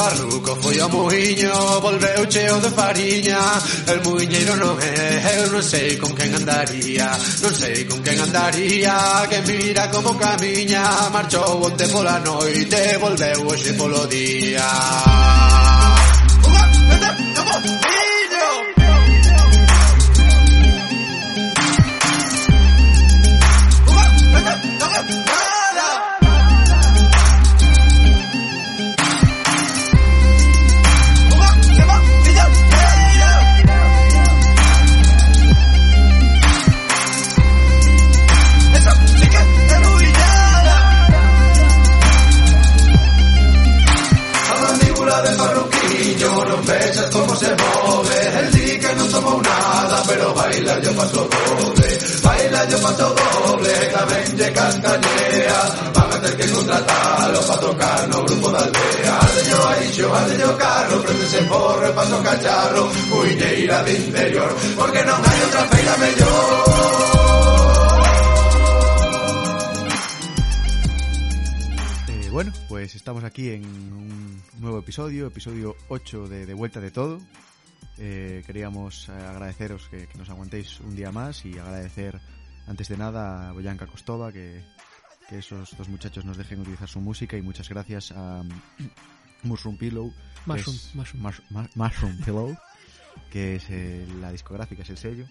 Farruco foi ao muiño, volveu cheo de fariña. El muiñeiro non é, eu non sei con quen andaría Non sei con quen andaría, que mira como camiña. Marchou onte pola noite, volveu hoxe polo día. Baila yo paso doble. Baila yo paso doble. Tamén lle castañea Van a ter que contratalo Pa tocar no grupo da aldea. Aldeño aixo, aldeño carro Prendese porro e paso cacharro. Muiñeira de interior Porque non hai outra feira mellor Eh, bueno, pues estamos aquí en un nuevo episodio, episodio 8 de De Vuelta de Todo. Eh, queríamos eh, agradeceros que, que nos aguantéis un día más y agradecer antes de nada a Boyanka Kostova que, que esos dos muchachos nos dejen utilizar su música y muchas gracias a mm, Mushroom Pillow. que Mushroom, es- Mushroom. Mush- Mushroom Pillow, que es eh, la discográfica, es el sello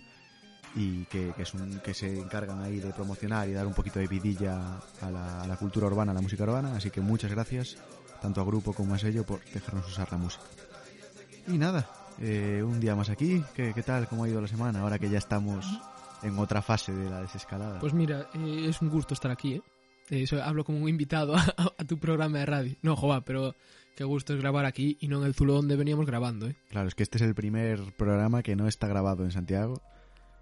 y que, que es un, que se encargan ahí de promocionar y dar un poquito de vidilla a la, a la cultura urbana, a la música urbana. Así que muchas gracias, tanto a grupo como a sello, por dejarnos usar la música. Y nada, eh, un día más aquí. ¿Qué, ¿Qué tal? ¿Cómo ha ido la semana? Ahora que ya estamos en otra fase de la desescalada. Pues mira, eh, es un gusto estar aquí, ¿eh? Eh, so- hablo como un invitado a, a tu programa de radio. No, joa, pero qué gusto es grabar aquí y no en el Zulo donde veníamos grabando, ¿eh? Claro, es que este es el primer programa que no está grabado en Santiago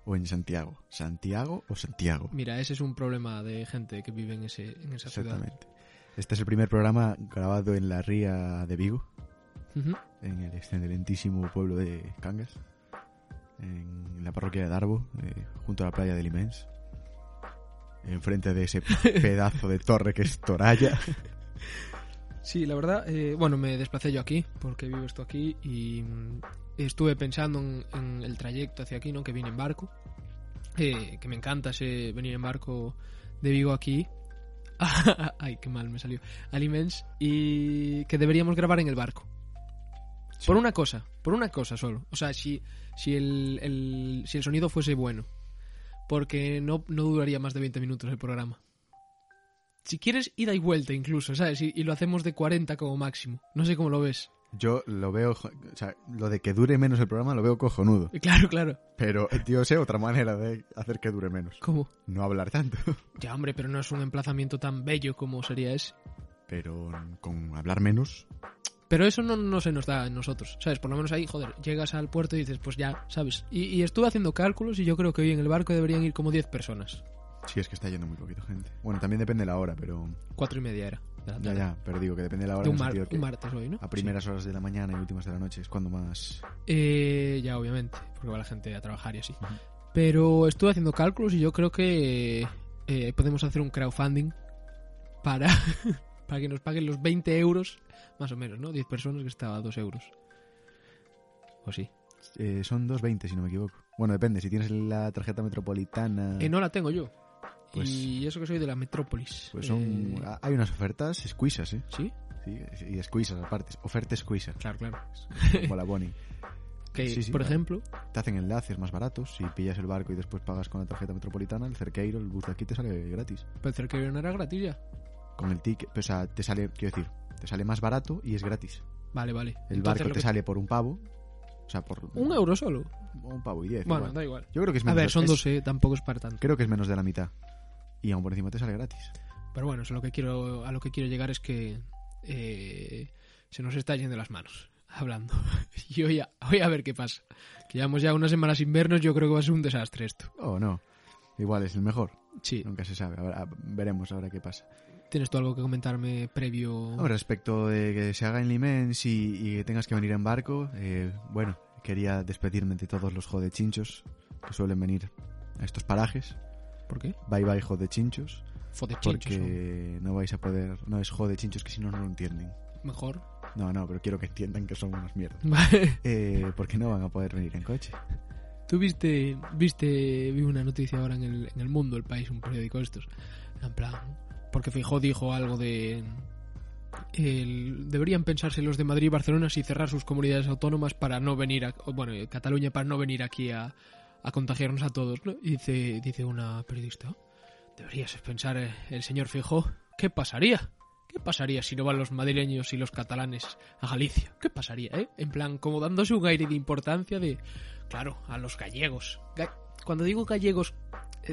o en Santiago. ¿Santiago o Santiago? Mira, ese es un problema de gente que vive en, ese, en esa ciudad. Exactamente. Este es el primer programa grabado en la ría de Vigo. En el excelentísimo pueblo de Cangas, en la parroquia de Darbo, eh, junto a la playa de Limens, enfrente de ese pedazo de torre que es Toralla. Sí, la verdad, eh, bueno, me desplacé yo aquí, porque vivo esto aquí, y mm, estuve pensando en, en el trayecto hacia aquí, ¿no? Que vine en barco, eh, que me encanta ese venir en barco de Vigo aquí. Ay, qué mal me salió. A Limens, y que deberíamos grabar en el barco. Por una cosa, por una cosa solo. O sea, si, si, el, el- si el sonido fuese bueno. Porque no, no duraría más de 20 minutos el programa. Si quieres, ida y vuelta incluso, ¿sabes? Y, y lo hacemos de 40 como máximo. No sé cómo lo ves. Yo lo veo, o sea, lo de que dure menos el programa lo veo cojonudo. Eh, Claro, claro. Pero, tío, sé otra manera de hacer que dure menos. ¿Cómo? No hablar tanto. Ya, hombre, pero no es un emplazamiento tan bello como sería ese. Pero con hablar menos, Pero eso no, no se nos da a nosotros, ¿sabes? Por lo menos ahí, joder, llegas al puerto y dices, pues ya, ¿sabes? Y, y estuve haciendo cálculos y yo creo que hoy en el barco deberían ir como 10 personas. sí es que está yendo muy poquita gente. Bueno, también depende de la hora, pero... Cuatro y media era. de la Ya, tarde. ya, pero digo que depende de la hora De en un, el mar- sentido que un martes hoy, ¿no? a primeras horas de la mañana y últimas de la noche es cuando más... Eh, ya, obviamente, porque va la gente a trabajar y así. Pero estuve haciendo cálculos y yo creo que eh, podemos hacer un crowdfunding para, para que nos paguen los 20 euros, más o menos, ¿no? 10 personas que estaba a 2 euros. O sí. Eh, son 2.20 si no me equivoco. Bueno, depende, si tienes la tarjeta metropolitana... Eh, no la tengo yo. Pues- y eso que soy de la metrópolis. Pues son... Eh, ah, Hay unas ofertas escuisas, ¿eh? ¿Sí? Sí, y escuisas aparte. Oferta escuisa. Claro, claro. Como la Boni. Que, Sí, sí, por ejemplo, Te hacen enlaces más baratos. Si pillas el barco y después pagas con la tarjeta metropolitana, el cerqueiro, el bus de aquí te sale gratis. el cerqueiro no era gratis ya. Con el ticket, o sea, te sale, quiero decir, te sale más barato y es gratis. Vale, vale. El Entonces, barco te que- sale por un pavo. O sea, por Un euro solo. un pavo y diez. Bueno, igual. da igual. Yo creo que es A menos ver, de- son es- dos, eh, tampoco es para tanto. Creo que es menos de la mitad. Y aún por encima te sale gratis. Pero bueno, eso lo que quiero, a lo que quiero llegar es que eh, se nos está yendo las manos hablando. Y hoy a, hoy a ver qué pasa. Que llevamos ya unas semanas sin vernos, yo creo que va a ser un desastre esto. Oh, no. Igual es el mejor. Sí, Nunca se sabe. Ahora, veremos ahora qué pasa. ¿Tienes tú algo que comentarme previo? Ahora, respecto de que se haga en Limens y, y que tengas que venir en barco, eh, bueno, quería despedirme de todos los jodechinchos que suelen venir a estos parajes. ¿Por qué? Bye bye jodechinchos. Fodechinchos. Porque no vais a poder... No es jodechinchos que si no, no lo entienden. ¿no? Mejor. No, no, pero quiero que entiendan que son unas mierdas. Vale. Eh, porque no van a poder venir en coche. Tú viste, viste, vi una noticia ahora en el, en el Mundo, el país, un periódico de estos. En plan, porque Fijó dijo algo de. deberían pensarse los de Madrid y Barcelona si cerrar sus comunidades autónomas para no venir a. Bueno, Cataluña para no venir aquí a, a contagiarnos a todos, ¿no? Dice, dice una periodista: Deberías pensar eh, el señor Fijó, ¿qué pasaría? ¿Qué pasaría si no van los madrileños y los catalanes a Galicia? ¿Qué pasaría, eh? En plan, como dándose un aire de importancia de. Claro, a los gallegos. Ga- Cuando digo gallegos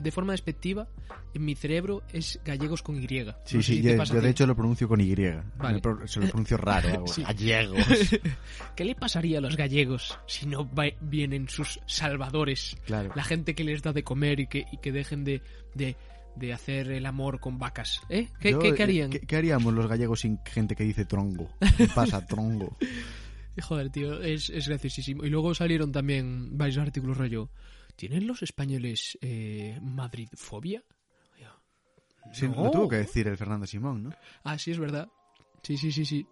de forma despectiva, en mi cerebro es gallegos con Y. Sí, No sí, si yo, de hecho lo pronuncio con Y. Vale. Me pro- Se lo pronuncio raro. hago Sí. Gallegos. ¿Qué le pasaría a los gallegos si no va- vienen sus salvadores? Claro. La gente que les da de comer y que, y que dejen de, de, de hacer el amor con vacas. ¿Eh? ¿Qué, Yo, qué- eh, qué harían? ¿qué, qué haríamos los gallegos sin gente que dice trongo? ¿Qué pasa, trongo? Joder, tío, es, es graciosísimo. Y luego salieron también varios artículos rollo. ¿Tienen los españoles eh, Madridfobia? Sí, No. Lo tuvo que decir el Fernando Simón, ¿no? Ah, sí, es verdad. Sí, sí, sí, sí.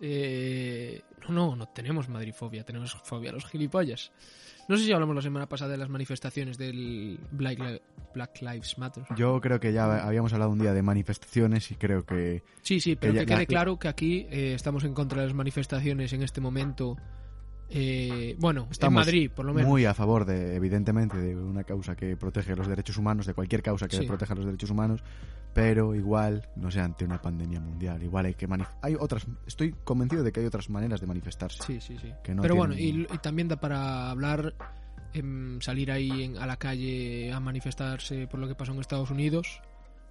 Eh, no, no, no tenemos Madridfobia, tenemos fobia a los gilipollas. No sé si hablamos la semana pasada de las manifestaciones del Black, Li- Black Lives Matter. Yo creo que ya habíamos hablado un día de manifestaciones y creo que Sí, sí, pero Ella- que quede la- claro que aquí eh, estamos en contra de las manifestaciones en este momento. Eh, bueno, Estamos en Madrid, por lo menos. muy a favor de, evidentemente, de una causa que protege los derechos humanos, de cualquier causa que Sí. proteja los derechos humanos, pero igual, no sé, ante una pandemia mundial, igual hay que hay otras, estoy convencido de que hay otras maneras de manifestarse. Sí, sí, sí. Que no Pero bueno, y, y también da para hablar, em, salir ahí en- a la calle a manifestarse por lo que pasó en Estados Unidos,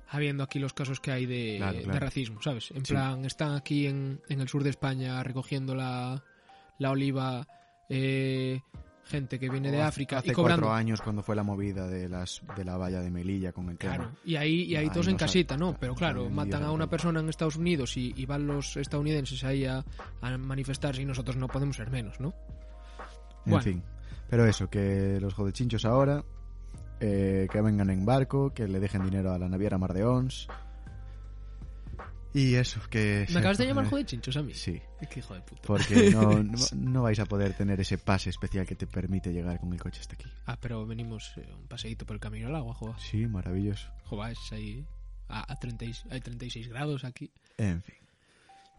habiendo aquí los casos que hay de, Claro, de claro. racismo, ¿sabes? En Sí. plan, están aquí en, en el sur de España recogiendo la, la oliva, eh, gente que viene de África Hace y cobrando. cuatro años cuando fue la movida de las de la valla de Melilla con el Claro, tema. y ahí, y ahí todos en casita, ¿no? Pero claro, matan a una persona en Estados Unidos y, y van los estadounidenses ahí a, a manifestarse y nosotros no podemos ser menos, ¿no? En Bueno. fin. Pero eso, que los jodechinchos ahora, eh, que vengan en barco, que le dejen dinero a la naviera Mar de Ons. Y eso, que... ¿Me acabas de llamar joder chinchos a mí? Sí, Qué hijo de puta. porque no, no, no vais a poder tener ese pase especial que te permite llegar con el coche hasta aquí. Ah, pero venimos eh, un paseíto por el camino al agua, joder. Sí, maravilloso. Joder, es ahí a, a 30 y- hay 36 grados aquí. En fin.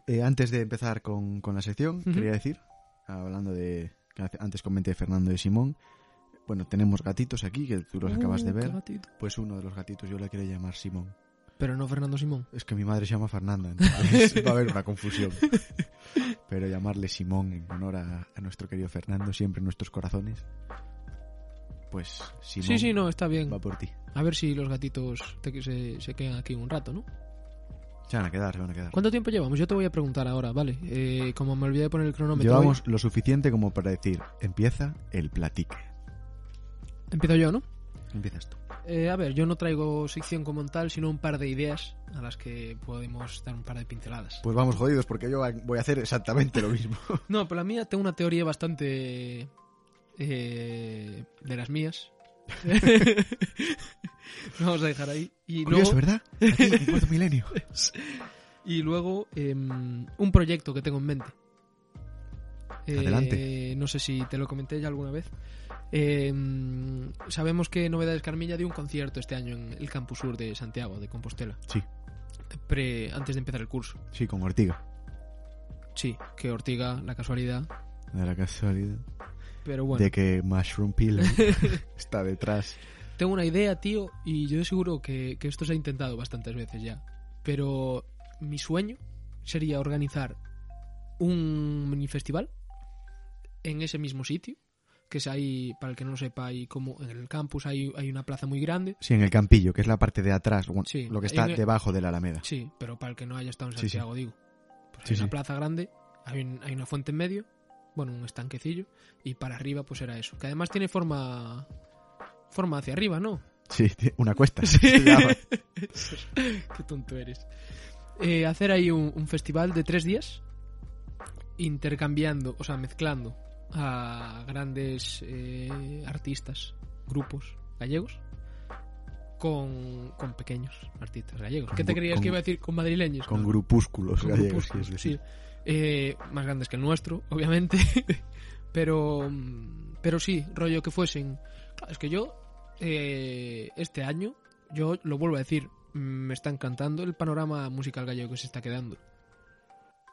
Eh, antes de empezar con, con la sección, quería decir, hablando de... Antes comenté Fernando de Simón. Bueno, tenemos gatitos aquí, que tú los acabas de Uh, ver. gatito. Pues uno de los gatitos yo le quiero llamar Simón. Pero no Fernando Simón. Es que mi madre se llama Fernanda, entonces va a haber una confusión. Pero llamarle Simón en honor a, a nuestro querido Fernando, siempre en nuestros corazones. Pues Simón Sí, sí, no, está bien. va por ti. A ver si los gatitos te- se, se quedan aquí un rato, ¿no? Se van a quedar, se van a quedar. ¿Cuánto tiempo llevamos? Yo te voy a preguntar ahora, ¿vale? Eh, como me olvidé de poner el cronómetro. Llevamos lo suficiente como para decir, empieza el platique. Empiezo yo, ¿no? Empiezas tú. Eh, a ver, yo no traigo sección como tal, sino un par de ideas a las que podemos dar un par de pinceladas. Pues vamos jodidos porque yo voy a hacer exactamente lo mismo. No, pero la mía tengo una teoría bastante eh, de las mías. Lo Vamos a dejar ahí. Y Curioso, luego, ¿verdad? Aquí, en cuarto milenio. y luego em, un proyecto que tengo en mente. Eh, Adelante. No sé si te lo comenté ya alguna vez. Em, sabemos que Novedades Carmilla dio un concierto este año en el campus sur de Santiago, de Compostela. Sí, Pre- antes de empezar el curso. sí, con Ortiga. Sí, que Ortiga, la casualidad. De la casualidad. Pero bueno. De que Mushroom Pillow está detrás. Tengo una idea, tío, y yo seguro que, que esto se ha intentado bastantes veces ya. Pero mi sueño sería organizar un mini festival en ese mismo sitio, que es ahí, para el que no lo sepa, hay como en el campus hay, hay una plaza muy grande. Sí, en el Campillo, que es la parte de atrás, bueno, Sí, lo que está el- debajo de la Alameda. Sí, pero para el que no haya estado en Sí, sí. Santiago, digo. Pues hay una plaza grande, hay, un- hay una fuente en medio, bueno, un estanquecillo, y para arriba pues era eso. Que además tiene forma forma hacia arriba, ¿no? Sí, una cuesta. Sí. Qué tonto eres. Eh, hacer ahí un, un festival de tres días, intercambiando, o sea, mezclando a grandes eh, artistas, grupos gallegos, con, con pequeños artistas gallegos. ¿Qué te creías con- que iba a decir con madrileños? Con No, grupúsculos con gallegos, grupúsculos, sí, es sí. decir. Eh, más grandes que el nuestro, obviamente. pero, pero sí, rollo que fuesen. Claro, es que yo, eh, este año, yo lo vuelvo a decir, me está encantando el panorama musical gallego que se está quedando.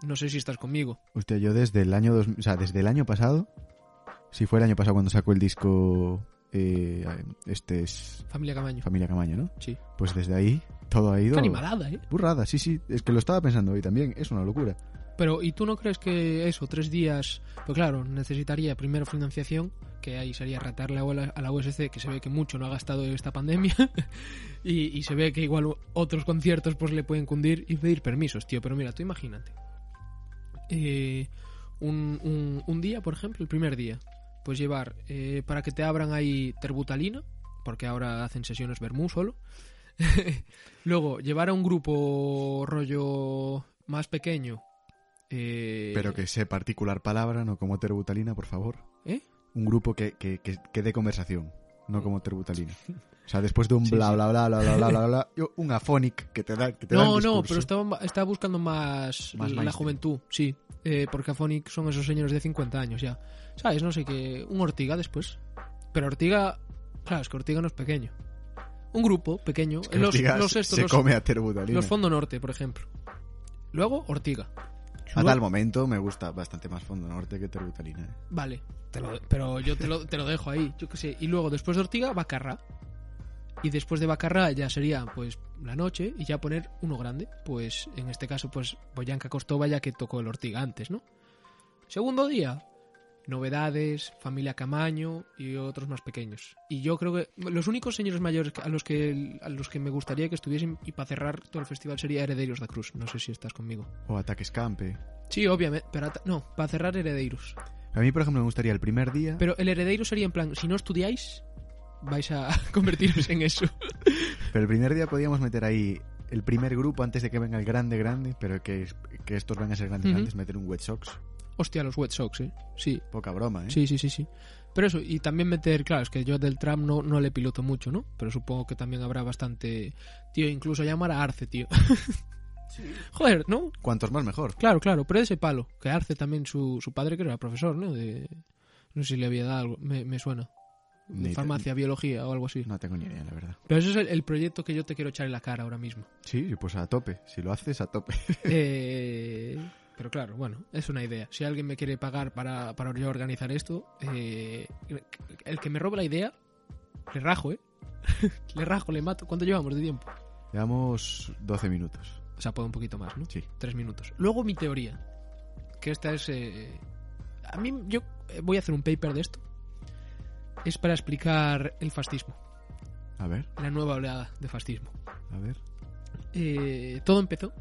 No sé si estás conmigo. Hostia, yo desde el año dos, o sea, desde el año pasado, si fue el año pasado cuando sacó el disco eh, este es Familia Camaño. Familia Camaño, ¿no? Sí. Pues desde ahí todo ha ido Qué animalada, ¿eh? burrada, sí, sí, es que lo estaba pensando hoy también, es una locura. Pero, ¿y tú no crees que eso, tres días, pues claro, necesitaría primero financiación, que ahí sería ratarle a la- a la USC, que se ve que mucho no ha gastado esta pandemia, y, y se ve que igual otros conciertos pues le pueden cundir y pedir permisos, tío. Pero mira, tú imagínate. Eh, un, un- un día, por ejemplo, el primer día, pues llevar, eh, para que te abran ahí terbutalina, porque ahora hacen sesiones Bermú solo. Luego, llevar a un grupo rollo más pequeño. eh, Pero que sé particular palabra, no como terbutalina, por favor. ¿Eh? Un grupo que, que, que, que dé conversación, no como terbutalina. O sea, después de un Sí, bla, sí. bla, bla, bla, bla, bla, bla, bla, un afonic que te da, que te da No, el no, pero estaba, estaba buscando más, Más la juventud, sí. Eh, porque Afonic son esos señores de 50 años ya. ¿Sabes? No sé qué. Un Ortiga después. Pero Ortiga. Claro, es que Ortiga no es pequeño. Un grupo pequeño. Es que los, estos, se los, come a terbutalina. los Fondo Norte, por ejemplo. Luego Ortiga. A tal momento me gusta bastante más Fondo Norte que terbutalina. ¿eh? Vale, te lo- pero yo te lo, te lo dejo ahí, yo qué sé. Y luego después de Ortiga, Bacarra. Y después de Bacarra ya sería pues la noche y ya poner uno grande. Pues en este caso, pues Boyanka Costova ya que tocó el Ortiga antes, ¿no? Segundo día, novedades, familia Camaño y otros más pequeños. Y yo creo que los únicos señores mayores a los que a los que me gustaría que estuviesen y para cerrar todo el festival sería Herederos da Cruz. No sé si estás conmigo. O Ataques Campe. Sí, obviamente, pero no, para cerrar Herederos. A mí, por ejemplo, me gustaría el primer día... Pero el heredero sería en plan, si no estudiáis, vais a convertiros en eso. Pero el primer día podíamos meter ahí el primer grupo antes de que venga el grande grande, pero que, que estos van a ser grandes Ujú. antes, meter un Wet Sox. Hostia, los Wet Sox, ¿eh? Sí, Poca broma, ¿eh? sí, sí, sí, sí. Pero eso, y también meter, claro, es que yo del tram no, no le piloto mucho, ¿no? Pero supongo que también habrá bastante... Tío, incluso llamar a Arce, tío. Joder, ¿no? Cuantos más mejor. Claro, claro, pero de ese palo. Que Arce también, su, su padre que era profesor, ¿no? De... No sé si le había dado algo, me, me suena. Ni farmacia, biología o algo así. No tengo ni idea, la verdad. Pero ese es el, el proyecto que yo te quiero echar en la cara ahora mismo. Sí, pues a tope. Si lo haces, a tope. Eh, pero claro, bueno, es una idea. Si alguien me quiere pagar para, para yo organizar esto, eh, el que me robe la idea, le rajo, ¿eh? le rajo, le mato. ¿Cuánto llevamos de tiempo? Llevamos 12 minutos. O sea, puedo un poquito más, ¿no? Sí. Tres minutos. Luego mi teoría, que esta es... eh, a mí, yo voy a hacer un paper de esto. Es para explicar el fascismo, A ver, la nueva oleada de fascismo. a ver. Eh, todo empezó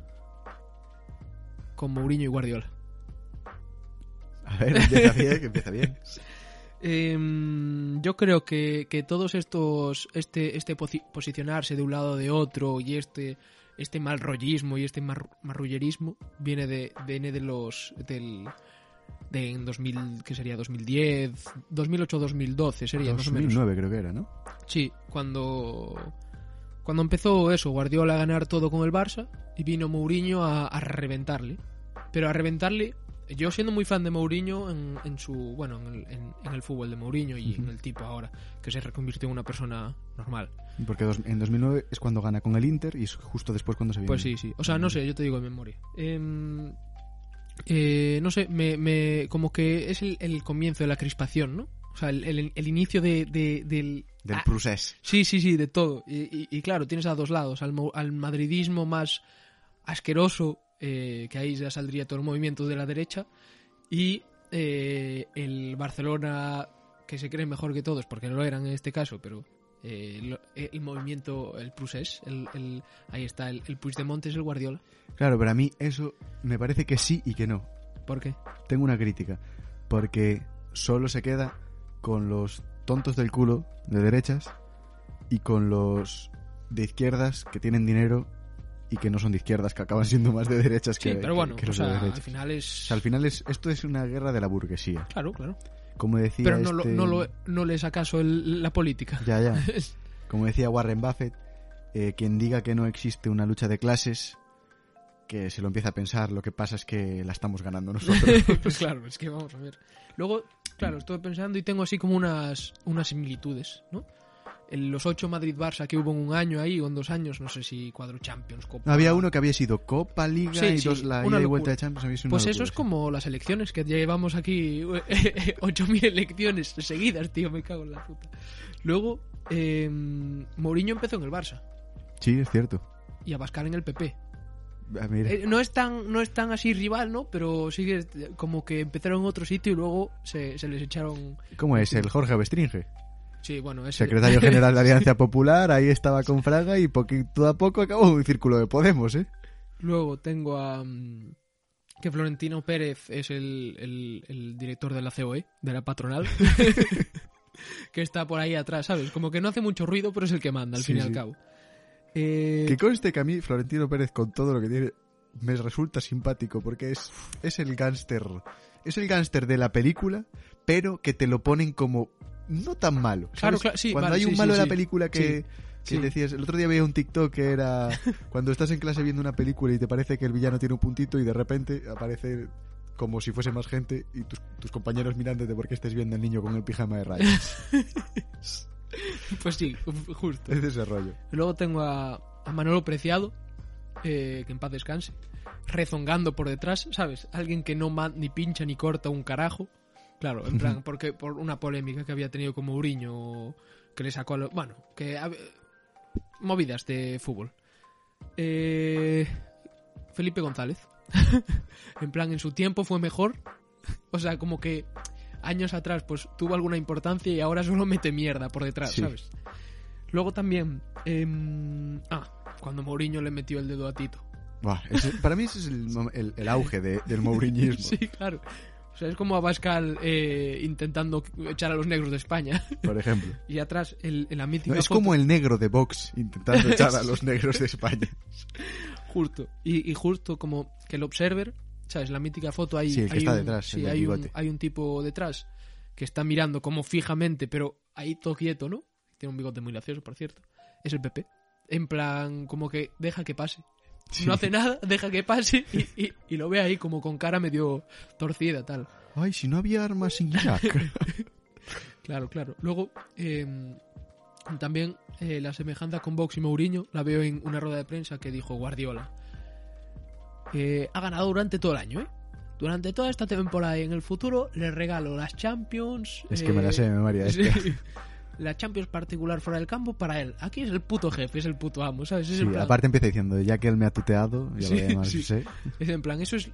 con Mourinho y Guardiola. A ver, empieza bien, que empieza bien. Em, yo creo que, que todos estos, este, este posi- posicionarse de un lado o de otro y este, este mal rollismo y este mar- marrullerismo viene de, viene de los, del, de en 2000, que sería 2010, 2008-2012 sería más o menos. 2009 creo que era, ¿no? Sí, cuando, cuando empezó eso, Guardiola a ganar todo con el Barça y vino Mourinho a, a reventarle. Pero a reventarle, yo siendo muy fan de Mourinho en, en su, bueno, en el, en- en el fútbol de Mourinho y en el tipo ahora, que se reconvirtió en una persona normal. Porque dos- en 2009 es cuando gana con el Inter y es justo después cuando se viene. Pues sí, sí. O sea, no sé, yo te digo de memoria. Em, eh, no sé, me, me- como que es el, el comienzo de la crispación, ¿no? O sea, el, el- el inicio de, de- del... Del Ah, procés. Sí, sí, sí, de todo. Y, y- y claro, tienes a dos lados, al, al madridismo más asqueroso eh, que ahí ya saldría todo el movimiento de la derecha, y eh, el Barcelona, que se cree mejor que todos, porque no lo eran en este caso, pero eh, lo- el movimiento, el Prusés, el, el- ahí está, el, el Puigdemont es el Guardiola. Claro, pero a mí eso me parece que sí y que no. ¿Por qué? Tengo una crítica. Porque solo se queda con los tontos del culo de derechas y con los de izquierdas que tienen dinero y que no son de izquierdas, que acaban siendo más de derechas que, Sí, pero bueno, que o los de sea, al derechas. final es... O sea, al final es, esto es una guerra de la burguesía. Claro, claro. Como decía Pero no, lo, este- no, lo, no le es acaso el- la política. Ya, ya. Como decía Warren Buffett, eh, quien diga que no existe una lucha de clases, que se lo empieza a pensar, lo que pasa es que la estamos ganando nosotros. pues claro, es que vamos a ver. Luego, claro, estuve pensando y tengo así como unas, unas similitudes, ¿no? En los ocho Madrid-Barça que hubo en un año ahí o en dos años, no sé si cuadro Champions, Copa... Había uno que había sido Copa, Liga Sí, y sí, dos la ida y vuelta de Champions. había sido Pues eso es sí. como las elecciones, que llevamos aquí 8.000 elecciones seguidas, tío, me cago en la puta. Luego, eh, Mourinho empezó en el Barça Sí, es cierto. y Abascal en el PP. Ah, mira. Eh, no es tan no es tan así rival, ¿no? Pero sí que como que empezaron en otro sitio y luego se, se les echaron... ¿Cómo es? El Jorge Bestringe, Sí, bueno, secretario general de Alianza Popular, ahí estaba con Fraga y poquito a poco acabó un círculo de Podemos, ¿eh? Luego tengo a... mm, Que Florentino Pérez es el, el- el director de la COE, de la patronal. que está por ahí atrás, ¿sabes? Como que no hace mucho ruido, pero es el que manda, al Sí, fin y al cabo. Eh, Que conste que a mí Florentino Pérez con todo lo que tiene me resulta simpático porque es, es el gángster. Es el gángster de la película, pero que te lo ponen como no tan malo. ¿sabes? Claro, claro, sí, Cuando vale, hay un sí, malo sí, en la película que, Sí, que decías, el otro día veía un TikTok que era cuando estás en clase viendo una película y te parece que el villano tiene un puntito y de repente aparece como si fuese más gente y tus, tus compañeros mirándote porque estés viendo al niño con el pijama de rayas. Pues sí, justo. es de ese rollo. Luego tengo a, a Manolo Preciado, eh, que en paz descanse, rezongando por detrás, ¿sabes? Alguien que no ni pincha ni corta un carajo. Claro, en plan, porque por una polémica que había tenido con Mourinho, que le sacó a lo- Bueno, que... movidas de fútbol. Eh, Felipe González. en plan, en su tiempo fue mejor. o sea, como que años atrás pues tuvo alguna importancia y ahora solo mete mierda por detrás, Sí. ¿sabes? Luego también... em, ah, cuando Mourinho le metió el dedo a Tito. Buah, ese- para mí ese es el, el- el auge de- del mouriñismo. Sí, claro. O sea, es como Abascal eh, intentando echar a los negros de España. Por ejemplo. y atrás, el, la mítica No, es foto- como el negro de Vox intentando echar a los negros de España. Justo. Y, y justo como que el Observer, ¿sabes? La mítica foto hay, Sí, el que hay está un, detrás, sí, hay, un, hay un tipo detrás que está mirando como fijamente, pero ahí todo quieto, ¿no? Tiene un bigote muy gracioso, por cierto. Es el PP. En plan, como que deja que pase. Sí. No hace nada, deja que pase y, y- y lo ve ahí como con cara medio torcida, tal. Ay, si no había armas en Irak. Claro, claro. Luego, eh, también eh, la semejanza con Vox y Mourinho la veo en una rueda de prensa que dijo Guardiola. Eh, ha ganado durante todo el año, ¿eh? Durante toda esta temporada y en el futuro le regalo las Champions. es que me la sé de memoria. Es que- sí, la Champions particular fuera del campo para él. Aquí es el puto jefe, es el puto amo, ¿sabes? Es Sí, en plan, aparte empieza diciendo, ya que él me ha tuteado, ya Sí, lo demás sí. sé. es en plan, eso es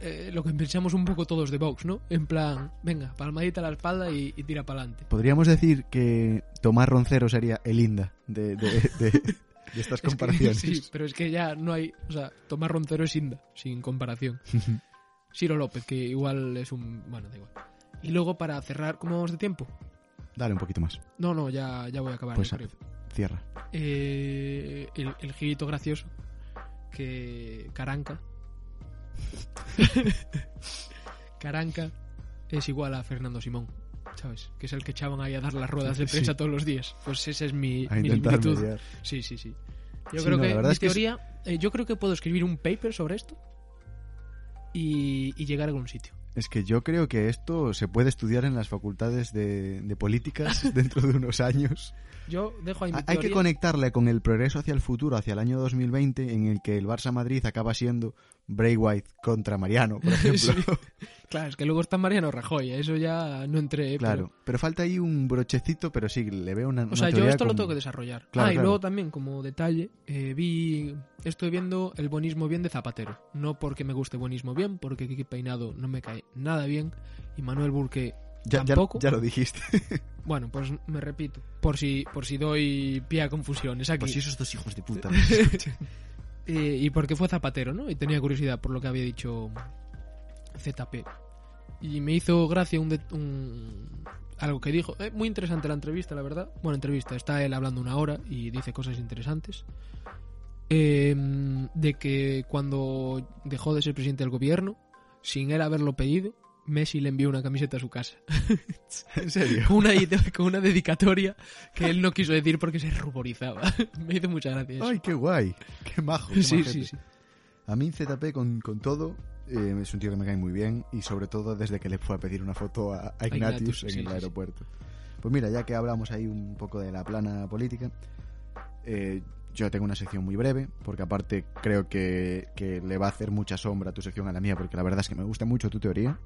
eh, lo que pensamos un poco todos de Vox, ¿no? En plan, venga, palmadita a la espalda y, y tira para adelante. Podríamos decir que Tomás Roncero sería el Inda de, de, de- de estas Es que- comparaciones. sí, pero es que ya no hay. O sea, Tomás Roncero es Inda, sin comparación. Ciro López, que igual es un. Bueno, da igual. Y luego para cerrar, ¿cómo vamos de tiempo? Dale un poquito más. No, no, ya, ya voy a acabar. Pues. Cierra. Eh, el, el girito gracioso que Caranca. Caranca es igual a Fernando Simón, ¿sabes? Que es el que echaban ahí a dar las ruedas de Sí. prensa todos los días. Pues esa es mi, A mi mediar. Sí, sí, sí. Yo Sí, creo no, que es- teoría, eh, yo creo que puedo escribir un paper sobre esto y, y llegar a algún sitio. Es que yo creo que esto se puede estudiar en las facultades de, de políticas dentro de unos años. Yo dejo ahí mi Hay que conectarle con el progreso hacia el futuro, hacia el año 2020, en el que el Barça Madrid acaba siendo Bray White contra Mariano, por ejemplo. Sí. Claro, es que luego está Mariano Rajoy, eso ya no entré. Claro, pero... falta ahí un brochecito, pero sí, le veo una. O sea, una yo teoría esto lo con- tengo que desarrollar. Claro, ah, y claro. luego también, como detalle, eh, vi. Estoy viendo el buenismo bien de Zapatero. No porque me guste buenismo bien, porque Kiki Peinado no me cae nada bien. Y Manuel Burque Ya, ya- tampoco. ya lo dijiste. Bueno, pues me repito. Por si, por si doy pie a confusiones aquí. Pues si esos dos hijos de puta. Eh, y porque fue Zapatero, ¿no? Y tenía curiosidad por lo que había dicho ZP. Y me hizo gracia un, de- un- algo que dijo. Eh, muy interesante la entrevista, la verdad. Bueno, entrevista. Está él hablando una hora y dice cosas interesantes. Eh, de que cuando dejó de ser presidente del gobierno, sin él haberlo pedido, Messi le envió una camiseta a su casa. en serio. Con una, con una dedicatoria que él no quiso decir porque se ruborizaba. me hizo mucha gracia eso. Ay, qué guay. Qué majo. qué sí, majete. sí, sí. A mí ZP con, con todo eh, es un tío que me cae muy bien y sobre todo desde que le fue a pedir una foto a, a Ignatius, Ignatius, en sí, el aeropuerto. Pues mira, ya que hablamos ahí un poco de la plana política, eh, yo tengo una sección muy breve, porque aparte creo que, que le va a hacer mucha sombra a tu sección a la mía, porque la verdad es que me gusta mucho tu teoría,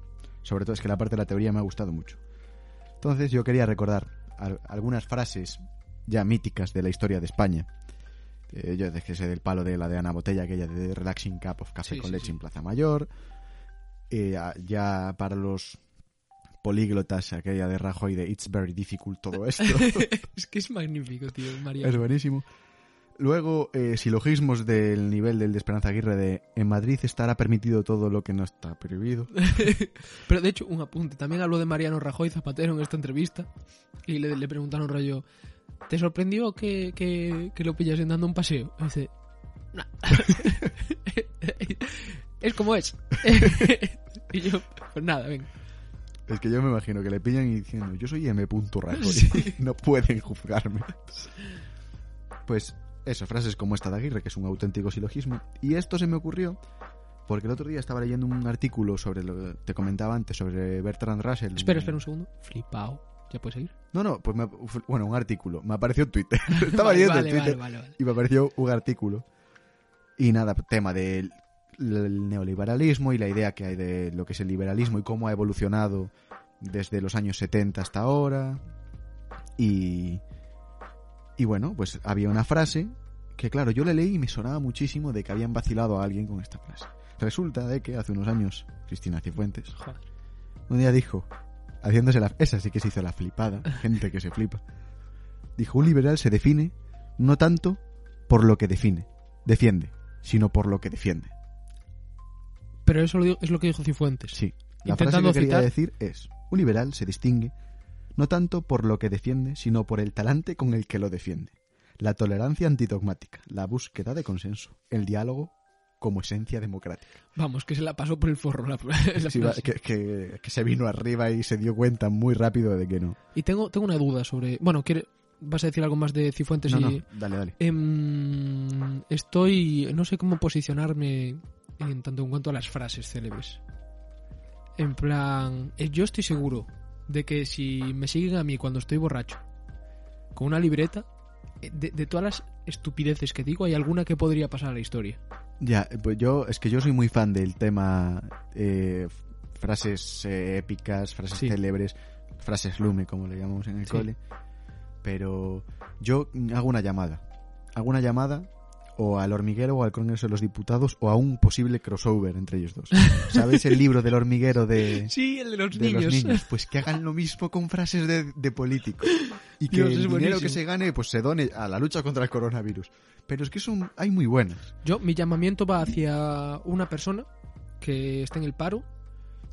sobre todo es que la parte de la teoría me ha gustado mucho. Entonces yo quería recordar al- algunas frases ya míticas de la historia de España. Eh, yo dejé del palo de la de Ana Botella, aquella de Relaxing Cup of Café Sí, con sí, leche sí. en Plaza Mayor. Eh, ya para los políglotas, aquella de Rajoy de It's very difficult todo esto. es que es magnífico, tío, María. es buenísimo. Luego, eh, silogismos del nivel del de Esperanza Aguirre de En Madrid estará permitido todo lo que no está prohibido. Pero de hecho, un apunte. También habló de Mariano Rajoy Zapatero en esta entrevista. Y le, le preguntaron rollo, ¿te sorprendió que, que, que lo pillasen dando un paseo? Y dice, "Nah". es como es. y yo, pues nada, venga. Es que yo me imagino que le pillan y diciendo, yo soy M. Rajoy, Sí. no pueden juzgarme. Pues eso, frases como esta de Aguirre, que es un auténtico silogismo. Y esto se me ocurrió porque el otro día estaba leyendo un artículo sobre lo que te comentaba antes, sobre Bertrand Russell. Espera, espera un segundo. Flipao. ¿Ya puedes seguir? No, no, pues me- bueno, un artículo. Me apareció en Twitter. estaba Vale, leyendo vale, en Twitter vale, vale, vale. y me apareció un artículo. Y nada, tema del el neoliberalismo y la idea que hay de lo que es el liberalismo y cómo ha evolucionado desde los años 70 hasta ahora. Y, y bueno, pues había una frase que claro, yo le leí y me sonaba muchísimo de que habían vacilado a alguien con esta frase. Resulta de que hace unos años Cristina Cifuentes Joder. un día dijo, haciéndose la... Esa sí que se hizo la flipada, gente que se flipa. Dijo, un liberal se define no tanto por lo que define, defiende, sino por lo que defiende. Pero eso lo digo- es lo que dijo Cifuentes. Sí. La frase que quería citar- decir es, un liberal se distingue no tanto por lo que defiende, sino por el talante con el que lo defiende. La tolerancia antidogmática, la búsqueda de consenso, el diálogo como esencia democrática. Vamos, que se la pasó por el forro la, la Sí, que, que- que se vino arriba y se dio cuenta muy rápido de que no. Y tengo, tengo una duda sobre... Bueno, ¿quiere, ¿vas a decir algo más de Cifuentes No, y...? no, dale, dale. Em, estoy. No sé cómo posicionarme en tanto en cuanto a las frases célebres. En plan. eh, Yo estoy seguro de que si me siguen a mí cuando estoy borracho, con una libreta, eh, de, de todas las estupideces que digo, hay alguna que podría pasar a la historia. Ya, pues yo, es que yo soy muy fan del tema eh, frases eh, épicas, frases Sí. célebres, frases lume, como le llamamos en el Sí. cole. Pero yo hago una llamada. Hago una llamada o al hormiguero o al Congreso de los Diputados o a un posible crossover entre ellos dos. ¿Sabes el libro del hormiguero de, Sí, el de los de niños. los niños? Pues que hagan lo mismo con frases de, de políticos. Y que Dios, el dinero que se gane pues se done a la lucha contra el coronavirus. Pero es que son, hay muy buenas. Yo, mi llamamiento va hacia una persona que está en el paro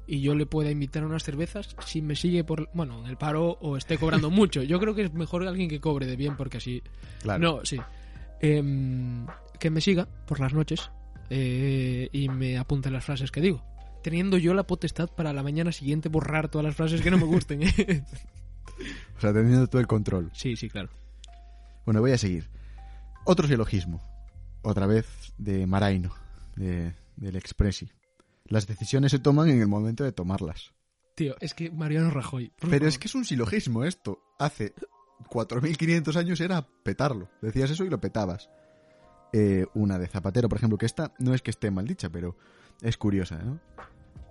y yo le pueda invitar a unas cervezas si me sigue por, bueno, en el paro o esté cobrando mucho. Yo creo que es mejor alguien que cobre de bien porque así... Claro. No, sí. Em, que me siga por las noches eh, y me apunte las frases que digo. Teniendo yo la potestad para la mañana siguiente borrar todas las frases que no me gusten. ¿eh? O sea, teniendo todo el control. sí, sí, claro. Bueno, voy a seguir. Otro silogismo. Otra vez de Maraino, de, del Expressi. Las decisiones se toman en el momento de tomarlas. Tío, es que Mariano Rajoy. Pero favor. es que es un silogismo esto. Hace 4.500 años era petarlo. Decías eso y lo petabas. Eh, una de Zapatero, por ejemplo, que esta no es que esté mal dicha, pero es curiosa, ¿no?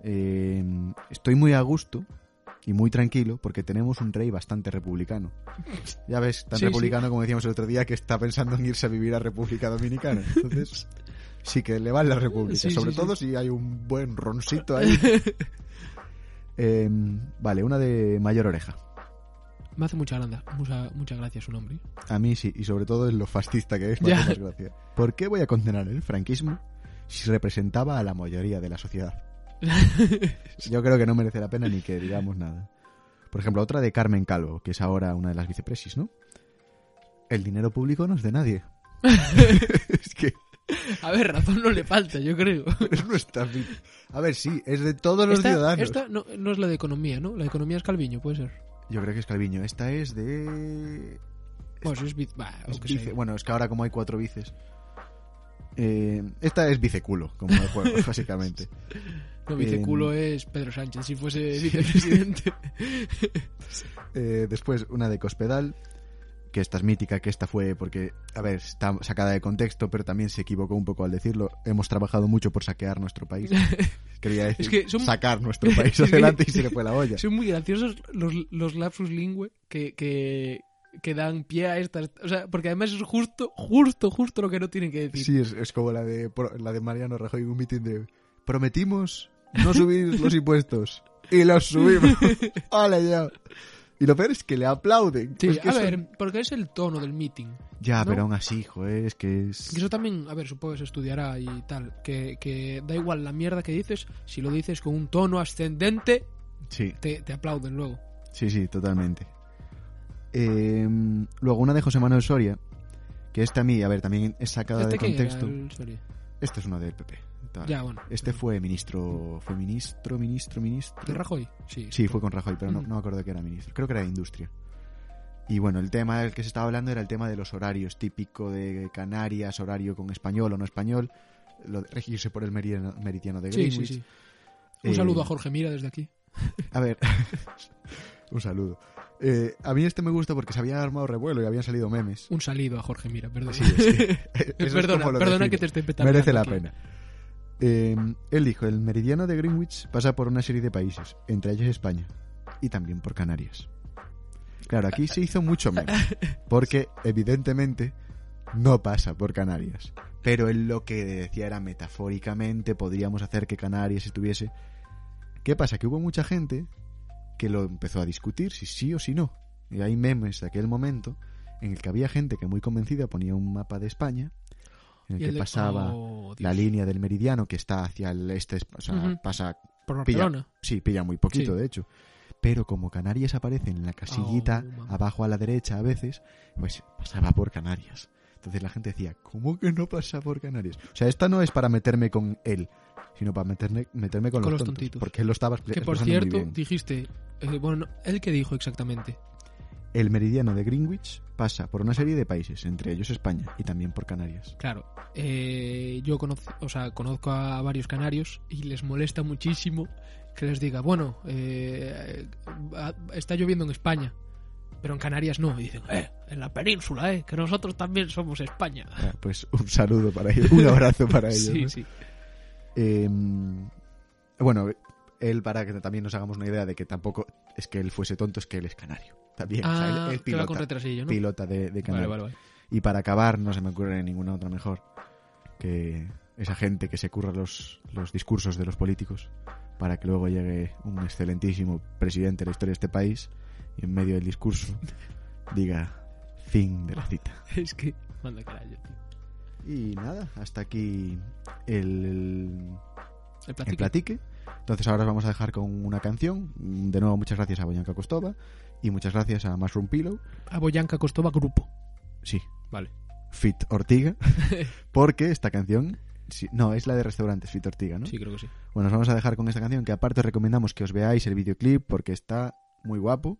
Eh, estoy muy a gusto y muy tranquilo porque tenemos un rey bastante republicano. Ya ves, tan Sí, republicano como decíamos el otro día que está pensando en irse a vivir a República Dominicana. Entonces, sí que le va en la República, Sí, sobre todo si hay un buen roncito ahí. Eh, vale, una de mayor oreja. Me hace mucha, granda, mucha, mucha gracia su nombre. A mí sí, y sobre todo en lo fascista que es, me hace más gracia. ¿Por qué voy a condenar el franquismo si representaba a la mayoría de la sociedad? Yo creo que no merece la pena ni que digamos nada. Por ejemplo, otra de Carmen Calvo, que es ahora una de las vicepresis, ¿no? El dinero público no es de nadie. es que A ver, razón no le falta, yo creo. es nuestra vida. A ver, sí, es de todos los esta, ciudadanos. esta no, no es la de economía, ¿no? La de economía es Calviño, puede ser. Yo creo que es Calviño. Esta es de... Es vice, bah, es sea. Bueno, es que ahora como hay cuatro vices... eh, esta es viceculo, como el juego, básicamente. No, viceculo em, es Pedro Sánchez, si fuese vicepresidente. Eh, después una de Cospedal, que esta es mítica, que esta fue porque, a ver, está sacada de contexto, pero también se equivocó un poco al decirlo. Hemos trabajado mucho por saquear nuestro país. Quería decir Es que son- sacar nuestro país adelante y se le fue la olla. Son muy graciosos los, los lapsus lingüe que, que, que dan pie a estas. O sea, porque además es justo, justo, justo lo que no tienen que decir. Sí, es, es como la de, la de Mariano Rajoy en un mitin de prometimos no subir los impuestos y los subimos. ¡Hala ya! Y lo peor es que le aplauden. Sí, a ver, porque es el tono del meeting. Ya, ¿no? pero aún así, joder, es que es... Que eso también, a ver, supongo que se estudiará y tal. Que, que da igual la mierda que dices, si lo dices con un tono ascendente, Sí. te, te aplauden luego. Sí, sí, totalmente. Eh, luego una de José Manuel Soria, que esta a mí, a ver, también es sacada ¿Este de contexto. Esta es una del PP. Tal. Ya, bueno. Este fue ministro, fue ministro, ministro, ministro. ¿De Rajoy? Sí. Sí, fue con Rajoy, pero no, Mm. no me acuerdo qué era ministro. Creo que era de Industria. Y bueno, el tema del que se estaba hablando era el tema de los horarios, típico de Canarias, horario con español o no español, lo de regirse por el meridiano, meridiano de Sí, Greenwich. sí, sí. Un Eh, saludo a Jorge Mira desde aquí. A ver, un saludo. Eh, a mí este me gusta porque se había armado revuelo y habían salido memes. Un salido a Jorge Mira, perdón. Sí, que- es perdona, perdona que te esté petando. Merece la pena. Él dijo, el meridiano de Greenwich pasa por una serie de países, entre ellos España, y también por Canarias. Claro, aquí se hizo mucho menos, porque evidentemente no pasa por Canarias. Pero él lo que decía era metafóricamente podríamos hacer que Canarias estuviese... ¿Qué pasa? Que hubo mucha gente que lo empezó a discutir si sí o si no. Y hay memes de aquel momento en el que había gente que muy convencida ponía un mapa de España en el Y que pasaba oh, la línea del meridiano que está hacia el este, o sea, pasa, Por pilla, sí, pilla muy poquito Sí. de hecho. Pero como Canarias aparece en la casillita Oh, abajo a la derecha a veces, pues pasaba por Canarias. Entonces la gente decía, ¿cómo que no pasa por Canarias? O sea, esta no es para meterme con él, sino para meterme, meterme con, Con los, los tontos, tontitos. Porque él lo estaba Que por cierto, bien. dijiste. eh, bueno, ¿él qué dijo exactamente? El meridiano de Greenwich pasa por una serie de países, entre ellos España y también por Canarias. Claro, eh, yo conozco, o sea, conozco a varios canarios y les molesta muchísimo que les diga, bueno, eh, está lloviendo en España, pero en Canarias no. Y dicen, eh, en la península, eh, que nosotros también somos España. Ah, Pues un saludo para ellos, un abrazo para ellos. sí, ¿no? sí. Eh, bueno, él para que también nos hagamos una idea de que tampoco es que él fuese tonto, es que él es canario. También, o sea, Ah, con pilota, retrasillo, ¿no? pilota de, de Vale, Canarias. vale, vale. Y para acabar, no se me ocurre ninguna otra mejor que esa gente que se curra los, los discursos de los políticos para que luego llegue un excelentísimo presidente de la historia de este país y en medio del discurso diga fin de la cita. Es que, manda carajo, tío. Y nada, hasta aquí el, El el platique. Entonces ahora os vamos a dejar con una canción. De nuevo, muchas gracias a Boyanka Kostova y muchas gracias a Mushroom Pillow. A Boyanka Costova Grupo. Sí, Vale. Fit Ortiga. porque esta canción. sí, no, es la de restaurantes Fit Ortiga, ¿no? Sí, creo que sí. Bueno, os vamos a dejar con esta canción que aparte os recomendamos que os veáis el videoclip porque está muy guapo.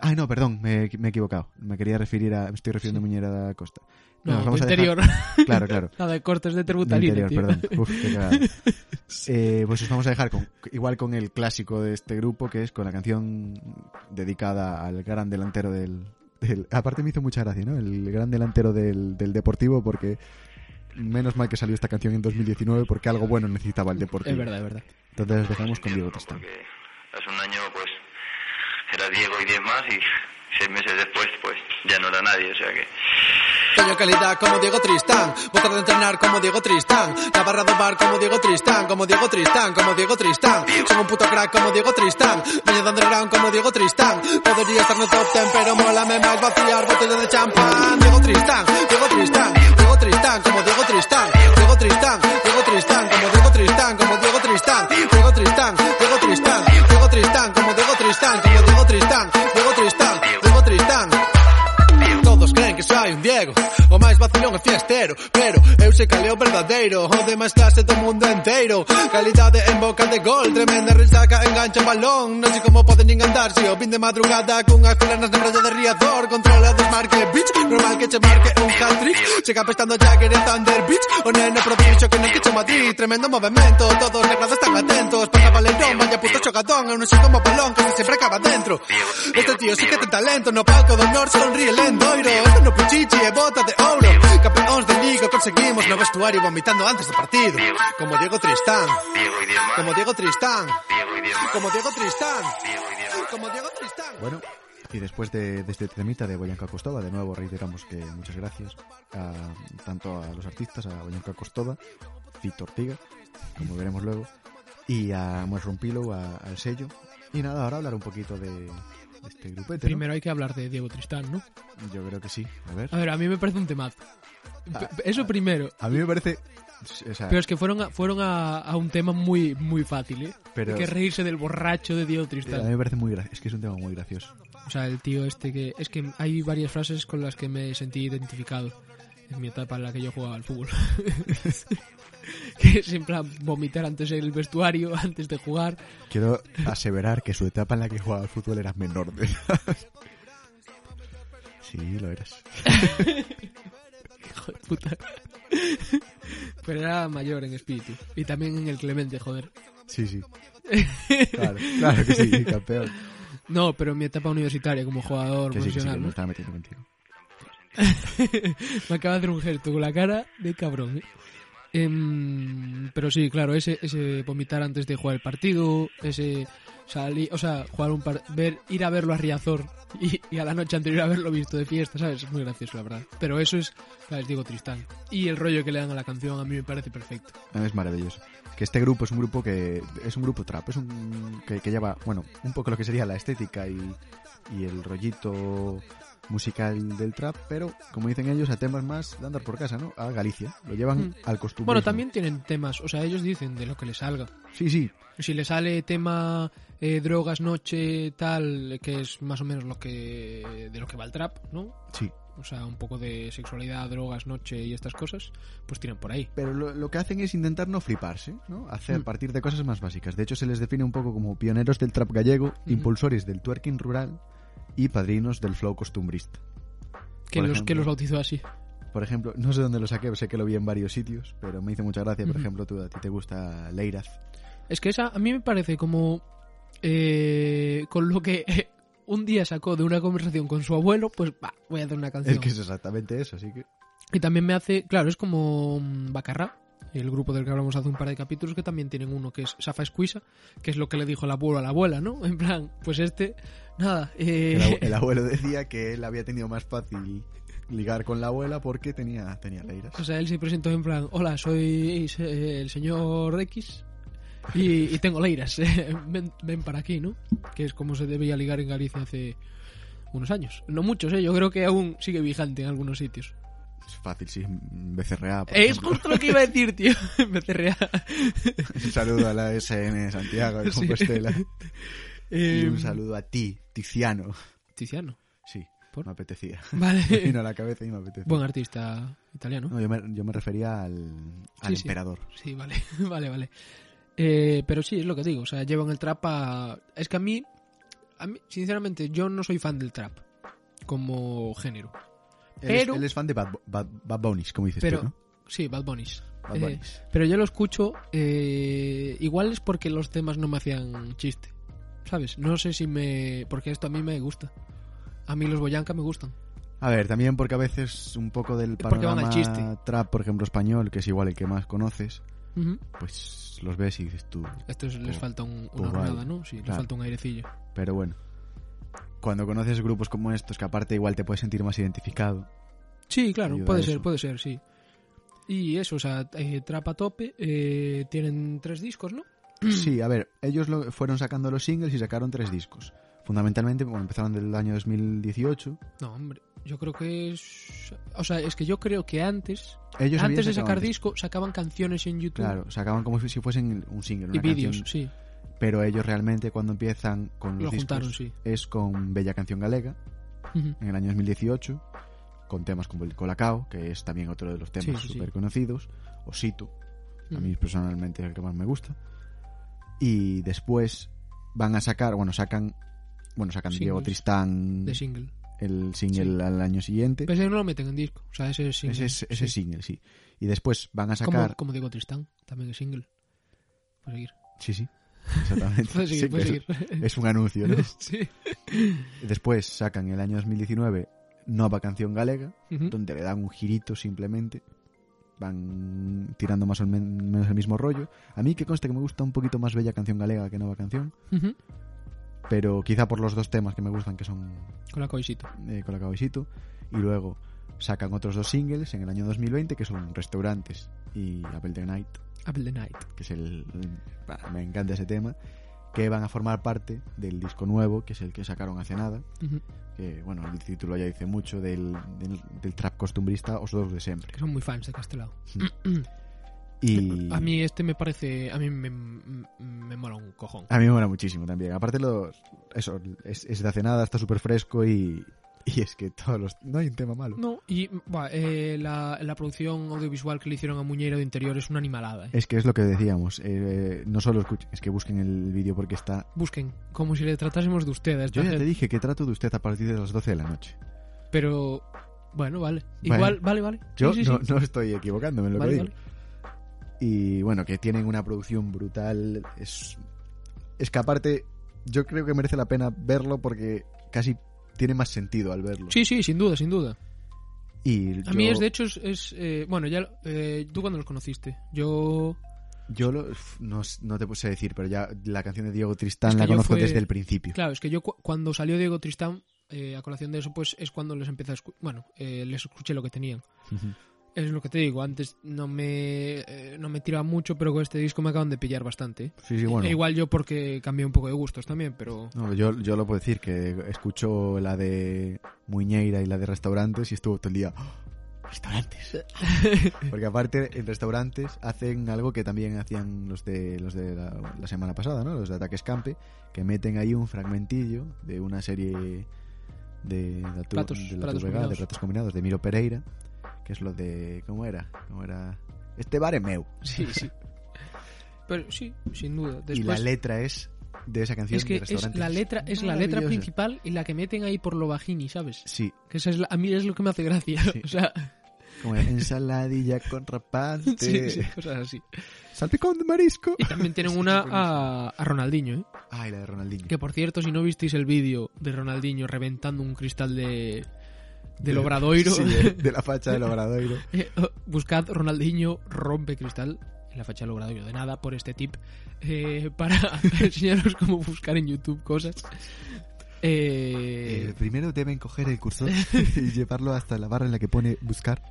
Ay, no, perdón, me, me he equivocado. Me quería referir a. Me estoy refiriendo Sí. a Muñera da Costa. No, nos vamos de a dejar- interior. Claro, claro. Nada de cortes de terbutalina, interior, tío. perdón. Uf, qué. Eh, pues os vamos a dejar con, igual con el clásico de este grupo, que es con la canción dedicada al gran delantero del... del- aparte me hizo mucha gracia, ¿no? El gran delantero del, del Deportivo, porque menos mal que salió esta canción en 2019 porque algo bueno necesitaba el deporte. Es verdad, es verdad. Entonces dejamos con Diego. Porque hace un año pues Diego y 10 más y seis meses después pues ya no era nadie, o sea que Toño calidad como Diego Tristán, botar de entrenar como Diego Tristán, la barra de bar como Diego Tristán, como Diego Tristán, como Diego Tristán, son un puto crack como Diego Tristán, dueño de underground como Diego Tristán, podría estar en el top ten pero mólame más vaciar botellas de champán, Diego Tristán, Diego Tristán, Diego Tristán, como Diego Tristán, Diego Tristán, Diego Tristán, como Diego Tristán, como Diego Tristán, Diego Tristán, Diego Tristán, Diego Tristán, como Diego Tristán, como Diego Tristán, Diego Tristán. non é fiestero Pero eu sei caleo verdadeiro o verdadeiro máis clase do mundo inteiro Calidade en boca de gol Tremenda risaca, engancha o balón. Non sei como poden nin andar Se o vin de madrugada Cunhas colanas na praia de Riazor Controla desmarque, bitch Normal que che marque un hat-trick. Chega pestando Jagger e Thunder, bitch O neno propicio que non quicho Madrid. Tremendo movimento Todos negrados están atentos. Pasa Valerón, vaya puto xogadón Eu non sei como balón Que sempre acaba dentro. Este tío sí que ten talento No palco do Nor sonríe lendoiro Esto no puchichi e bota de ouro. Campeóns de liga conseguimos No vestuario vomitando antes do partido Como Diego Tristán Diego y 10 más, Como Diego Tristán Diego y 10 más, Como Diego Tristán Diego y 10 más. Como Diego Tristán Bueno, y después de, de este temita de Boyanka Costova, de nuevo reiteramos que muchas gracias a, tanto a los artistas, a Boyanka Costova, Fito Ortiga, como veremos luego, y a Mushroom Pillow, a- al sello. Y nada, ahora hablar un poquito de, de este grupete, ¿no? Primero hay que hablar de Diego Tristán, ¿no? Yo creo que sí, a ver. A ver, a mí me parece un temazo. Eso primero. A mí me parece... O sea, Pero es que fueron a, fueron a, a un tema muy muy fácil, ¿eh? Pero- Hay que reírse del borracho de Diego a mí Tristán. me parece muy gracioso. Es que es un tema muy gracioso. O sea, el tío este que... Es que hay varias frases con las que me sentí identificado en mi etapa en la que yo jugaba al fútbol. que es en plan vomitar antes el vestuario, antes de jugar. Quiero aseverar que su etapa en la que jugaba al fútbol era menor de. Sí, lo eras. Hijo de puta. Pero era mayor en espíritu. Y también en el Clemente, joder. Sí, sí. Claro, claro que sí, campeón. No, pero en mi etapa universitaria como jugador Que sí, que sí, que profesional. me estaba metiendo contigo. Me acaba de hacer un gesto con la cara de cabrón. ¿eh? Em, pero sí, claro, ese, ese vomitar antes de jugar el partido, ese salir, o sea, jugar un par, ver, ir a verlo a Riazor y, y a la noche anterior haberlo visto de fiesta, ¿sabes? Es muy gracioso, la verdad. Pero eso es, ¿sabes? Digo Tristán. Y el rollo que le dan a la canción a mí me parece perfecto. Es maravilloso. Que este grupo es un grupo que es un grupo trap, es un que, que lleva, bueno, un poco lo que sería la estética y, y el rollito musical del trap, pero como dicen ellos, a temas más de andar por casa, ¿no? A Galicia. Lo llevan Mm. al costumbre. Bueno, también tienen temas, o sea, ellos dicen de lo que les salga. Sí, sí. Si le sale tema eh, drogas, noche, tal, que es más o menos lo que de lo que va el trap, ¿no? Sí. O sea, un poco de sexualidad, drogas, noche y estas cosas, pues tiran por ahí. Pero lo, lo que hacen es intentar no fliparse, ¿no? Hacer Mm. partir de cosas más básicas. De hecho, se les define un poco como pioneros del trap gallego, impulsores del twerking rural y padrinos del flow costumbrista. Que Por los, ejemplo. que los bautizó así. Por ejemplo, no sé dónde lo saqué, sé que lo vi en varios sitios, pero me hizo mucha gracia. Por ejemplo, tú, a ti te gusta Leiraz. Es que esa a mí me parece como eh, con lo que un día sacó de una conversación con su abuelo, pues va, voy a hacer una canción. Es que es exactamente eso, así que... Y también me hace, claro, es como mm, Bacarra, el grupo del que hablamos hace un par de capítulos, que también tienen uno que es Safa Escuisa, que es lo que le dijo el abuelo a la abuela, ¿no? En plan, pues este, nada, eh, El, abue- el abuelo decía que él había tenido más fácil ligar con la abuela porque tenía, tenía Leiras. o sea, él se presentó en plan, hola, soy eh, el señor X y, y tengo leiras, ven, ven para aquí, ¿no? Que es como se debía ligar en Galicia hace unos años. No muchos, ¿eh? Yo creo que aún sigue vigente en algunos sitios. Es fácil, sí. BCRA, por Es ejemplo. justo lo que iba a decir, tío. Becerrea. Un saludo a la SN Santiago de Sí. Compostela. Y Eh, un saludo a ti, Tiziano. Tiziano. Sí, ¿Por? me apetecía. Vale. Me vino a la cabeza y me apetecía. Buen artista italiano. No, yo, me, yo me refería al, al Sí, sí. emperador. Sí, vale, vale, vale. Eh, pero sí, es lo que digo. O sea, llevan el trap a... Es que a mí, a mí, sinceramente, yo no soy fan del trap como género. Él, es, Pero- él es fan de Bad, Bad, Bad Bunnies, como dices Pero, tú, ¿no? sí, Bad Bunnies. Bad Eh, Bunnies. pero yo lo escucho, eh, igual es porque los temas no me hacían chiste. ¿Sabes? No sé si me... Porque esto a mí me gusta. A mí los Boyanka me gustan. A ver, también porque a veces un poco del panorama trap, por ejemplo, español, que es igual el que más conoces, Pues los ves y dices tú. Estos les Pues- falta un- pues una vale. hornada, ¿no? Sí, les Claro. falta un airecillo. Pero bueno, cuando conoces grupos como estos, que aparte igual te puedes sentir más identificado, Sí, claro, puede ser, puede ser, sí. Y eso, o sea, eh, Trap a tope, eh, tienen tres discos, ¿no? Sí, a ver, ellos lo, fueron sacando los singles y sacaron tres discos. Fundamentalmente, bueno, empezaron del año 2018. No, hombre, yo creo que es... O sea, es que yo creo que antes, Ellos antes de sacar antes. disco, sacaban canciones en YouTube Claro, sacaban como si fuesen un single, y vídeos, sí. Pero ellos realmente cuando empiezan con los Lo discos juntaron, sí. es con Bella Canción Galega en el año 2018, con temas como el Colacao, que es también otro de los temas Sí, sí, sí. súper conocidos, Osito, a Ujú. mí personalmente es el que más me gusta. Y después van a sacar, bueno, sacan, bueno, sacan Diego. Tristán De single. El single al año siguiente. Pero ese no lo meten en disco, o sea, ese es single. ese es, ese sí. single, sí. Y después van a sacar, como digo Tristán, también es single. Puedes seguir. sí, sí, exactamente. Puedes seguir, Sí, puedes seguir. es un anuncio, ¿no? sí. Después sacan el año 2019 Nova Canción Galega, Ujú. donde le dan un girito simplemente. Van tirando más o men- menos el mismo rollo. A mí que conste que me gusta un poquito más Bella Canción Galega que Nova Canción, Ujú. Pero quizá por los dos temas que me gustan, que son Con la coisito. eh, Colacao y. Y luego sacan otros dos singles en el año 2020, que son Restaurantes y Apple the Night, Apple the Night. que es el... me encanta ese tema, que van a formar parte del disco nuevo, que es el que sacaron hace nada. Ujú. que bueno, el título ya dice mucho del, del, del trap costumbrista os dos de siempre. Que son muy fans de Castelao. Y A mí este me parece... A mí me, me, me mola un cojón. a mí me mola muchísimo también. Aparte los eso es, es de hace nada, está súper fresco y, y es que todos los no hay un tema malo. No, y buah, eh, la, la producción audiovisual que le hicieron a Muñeiro de Interior es una animalada. eh. Es que es lo que decíamos, eh, no solo escuchen, es que busquen el vídeo porque está... Busquen, como si le tratásemos de usted Yo ya te dije que trato de usted a partir de las 12 de la noche. Pero, bueno, vale. Igual, vale, vale. Yo sí, sí. no, no estoy equivocándome en lo Vale, que digo. Y bueno, que tienen una producción brutal. Es, es que aparte, yo creo que merece la pena verlo porque casi tiene más sentido al verlo. Sí, sí, sin duda, sin duda. Y A mí es, de hecho, es... es, eh, bueno, ya... eh, ¿Tú cuándo los conociste? Yo... yo lo- no, no te sé decir, pero ya la canción de Diego Tristán Es que la conozco fue- desde el principio. Claro, es que yo cu- cuando salió Diego Tristán, eh, a colación de eso, pues es cuando les empecé a escuchar... Bueno, eh, les escuché lo que tenían. Es lo que te digo, antes no me, eh, no me tiraba mucho, pero con este disco me acaban de pillar bastante. Sí, sí, bueno. E igual yo porque cambié un poco de gustos también, pero... No, yo, yo lo puedo decir, que escucho la de Muñeira y la de restaurantes y estuvo todo el día. "¡Oh! ¡Restaurantes! Porque aparte, en restaurantes hacen algo que también hacían los de los de la, la semana pasada, ¿no? Los de Ataque Escampe, que meten ahí un fragmentillo de una serie de, tu- Platos- de la platos combinados. de platos combinados de Miro Pereira, que es lo de. ¿Cómo era? ¿Cómo era? Este bar es meu. Sí, sí. Pero sí, sin duda. y la letra es de esa canción es que de es la letra es la letra principal y la que meten ahí por lo bajini, ¿sabes? Sí, Que esa es la- a mí es lo que me hace gracia. Sí. O sea, como ensaladilla con rapante, sí, sí, cosas así. salpicón de marisco. Y también tienen Sí, una a, a Ronaldinho, ¿eh? Ay, la de Ronaldinho. Que por cierto, si no visteis el vídeo de Ronaldinho reventando un cristal de del Obradoiro, Sí, de, de la facha del Obradoiro. eh, buscad Ronaldinho rompe cristal en la facha del Obradoiro. De nada por este tip eh, para enseñaros cómo buscar en YouTube cosas. Eh, Eh, primero deben coger el cursor y llevarlo hasta la barra en la que pone buscar.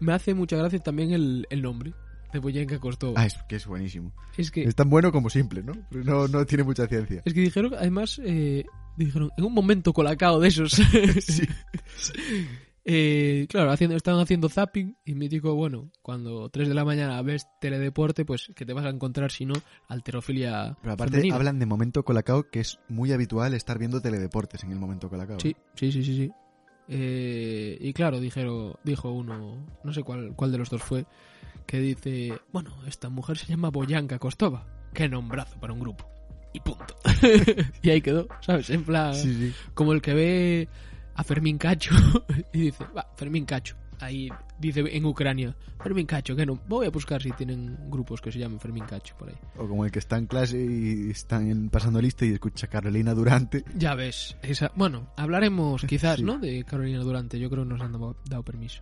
me hace mucha gracia también el, el nombre de Costova. Ah, es que es buenísimo. es que Es tan bueno como simple, ¿no? No, no tiene mucha ciencia. Es que dijeron, además, eh, dijeron, en un momento colacao de esos. Eh, claro, haciendo, estaban haciendo zapping y me dijo, bueno, cuando 3 de la mañana ves teledeporte, pues que te vas a encontrar, si no, alterofilia Pero aparte femenina. hablan de momento colacao, que es muy habitual estar viendo teledeportes en el momento colacao. Sí, sí, sí, sí, sí. Eh, y claro, dijeron, dijo uno, no sé cuál, cuál de los dos fue, que dice, bueno, esta mujer se llama Boyanka Kostova. Qué nombrazo para un grupo. Y punto. y ahí quedó, ¿sabes? En plan, Sí, sí. como el que ve a Fermín Cacho y dice, va, Fermín Cacho. ahí dice en Ucrania, Fermín Cacho, que no, voy a buscar si tienen grupos que se llamen Fermín Cacho por ahí. O como el que está en clase y están pasando lista y escucha Carolina Durante. Ya ves, esa, bueno, hablaremos quizás, Sí. ¿no? De Carolina Durante, yo creo que nos han dado, dado permiso.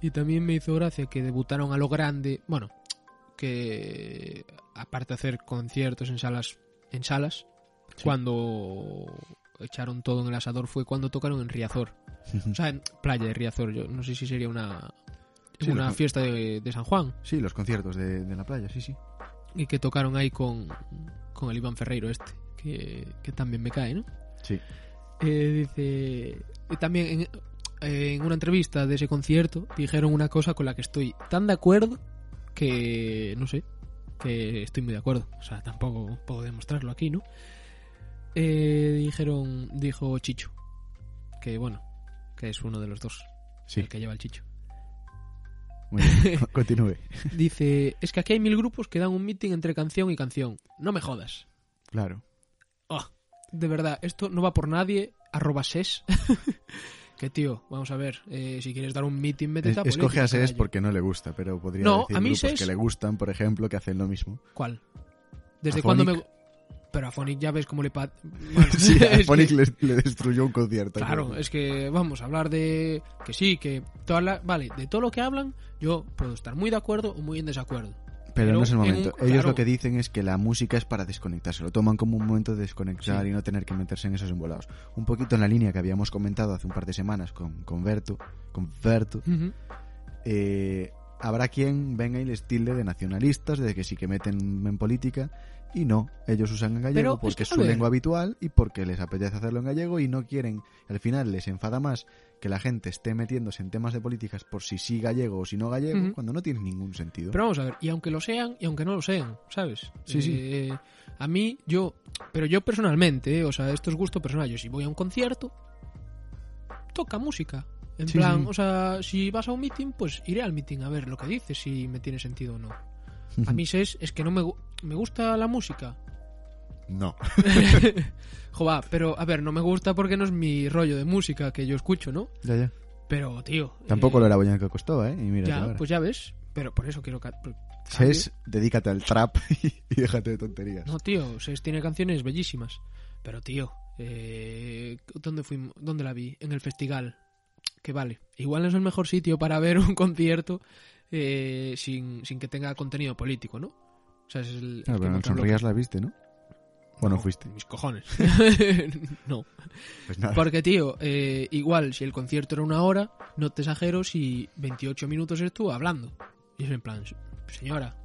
Y también me hizo gracia que debutaron a lo grande, bueno, que aparte de hacer conciertos en salas, en salas, cuando echaron todo en el asador fue cuando tocaron en Riazor. O sea, en Playa de Riazor, yo no sé si sería una, Sí, una fiesta de, de San Juan. Sí, los conciertos de, de la playa, sí, sí. Y que tocaron ahí con, con el Iván Ferreiro este, que, que también me cae, ¿no? Sí. Eh, dice. y también en, en una entrevista de ese concierto dijeron una cosa con la que estoy tan de acuerdo que. No sé. Que estoy muy de acuerdo. O sea, tampoco puedo demostrarlo aquí, ¿no? Eh, dijeron. Dijo Chicho. Que bueno. Que es uno de los dos. Sí, El que lleva el Chicho. muy bien. Co- Continúe. Dice. Es que aquí hay mil grupos que dan un meeting entre canción y canción. No me jodas. Claro. Ah, de verdad, esto no va por nadie. Arroba ses. que tío, vamos a ver. eh, si quieres dar un meeting, métete Es- a escoge a SES porque no le gusta, pero podría No, decir a mí grupos SES que le gustan, por ejemplo, que hacen lo mismo. ¿Cuál? ¿Desde cuándo me.? Pero a Phonic ya ves cómo le. pa- Bueno, Sí, a Phonic que- le, le destruyó un concierto. Claro, creo. es que vamos a hablar de. Que sí, que. Toda la... Vale, de todo lo que hablan, yo puedo estar muy de acuerdo o muy en desacuerdo. Pero, pero no es el un- momento. Ellos claro. lo que dicen es que la música es para desconectarse. Lo toman como un momento de desconectar Sí. y no tener que meterse en esos embolados. Un poquito en la línea que habíamos comentado hace un par de semanas con, con Berto. Con Berto. Eh, habrá quien venga y les tilde de nacionalistas, de que sí que meten en política. Y no, ellos usan en gallego Pero es porque que, es su ver. lengua habitual y porque les apetece hacerlo en gallego y no quieren. Al final les enfada más que la gente esté metiéndose en temas de políticas por si sí gallego o si no gallego, cuando no tiene ningún sentido. Pero vamos a ver, y aunque lo sean y aunque no lo sean, ¿sabes? Sí, sí. Eh, a mí, yo. Pero yo personalmente, eh, o sea, esto es gusto personal. Yo si voy a un concierto, toca música. En Sí, plan, sí. o sea, si vas a un meeting, pues iré al meeting a ver lo que dice, si me tiene sentido o no. A mí es, es que no me, me gusta la música. no. Joder, pero a ver, no me gusta porque no es mi rollo de música que yo escucho, ¿no? Ya, ya. Pero, tío. Tampoco eh, lo era Boyanca Costova, ¿eh? Y mira, Ya, pues ya ves. Pero por eso quiero. Ses, dedícate al trap y déjate de tonterías. No, tío, Ses tiene canciones bellísimas. Pero, tío, eh, ¿dónde, fuimos, ¿dónde la vi? En el festival. Que vale. Igual no es el mejor sitio para ver un concierto eh, sin, sin que tenga contenido político, ¿no? O sea, es el. Claro, pero contrabloque. Sonrías la viste, ¿no? ¿O no fuiste? Mis cojones. no. Pues nada. Porque, tío, eh, igual si el concierto era una hora, no te exagero si 28 minutos estuvo hablando. Y es en plan, señora,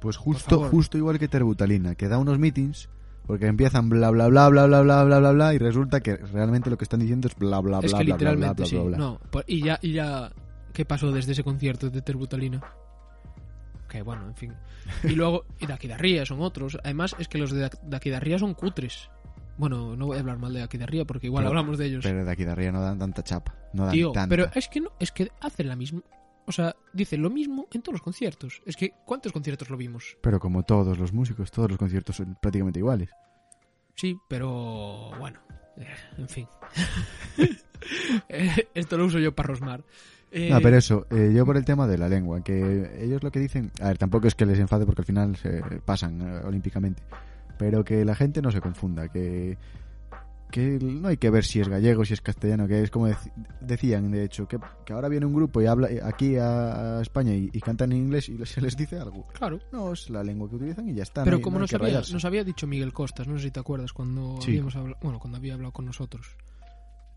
Pues justo, justo igual que Terbutalina, que da unos meetings porque empiezan bla bla bla bla bla bla bla bla bla y resulta que realmente lo que están diciendo es bla bla bla es bla que bla bla literalmente bla sí. bla bla. No, por- y ya, y ya, ¿qué pasó desde ese concierto de Terbutalina? Que bueno, en fin. Y luego, y de Aquidarría son otros. Además, es que los de de Aquidarría son cutres. Bueno, no voy a hablar mal de Aquidarría porque igual Pero- hablamos de ellos. Pero arriba no dan tanta chapa, no dan Tío, tanta. pero es que no, es que hacen la misma. O sea, dicen lo mismo en todos los conciertos. Es que, ¿cuántos conciertos lo vimos? Pero como todos los músicos, todos los conciertos son prácticamente iguales. Sí, pero bueno, eh, en fin. Eh, Esto lo uso yo para rosmar. Eh, No, pero eso, eh, yo por el tema de la lengua, que ellos lo que dicen, a ver, tampoco es que les enfade porque al final se pasan eh, olímpicamente, pero que la gente no se confunda, que que no hay que ver si es gallego, si es castellano, que es como decían, de hecho, que, que ahora viene un grupo y habla aquí a, a España y, y cantan en inglés y se les dice algo. Claro. No, es la lengua que utilizan y ya está. Pero no hay- como no nos, había, nos había dicho Miguel Costas, no sé si te acuerdas cuando Sí. habíamos hablado, bueno, cuando había hablado con nosotros,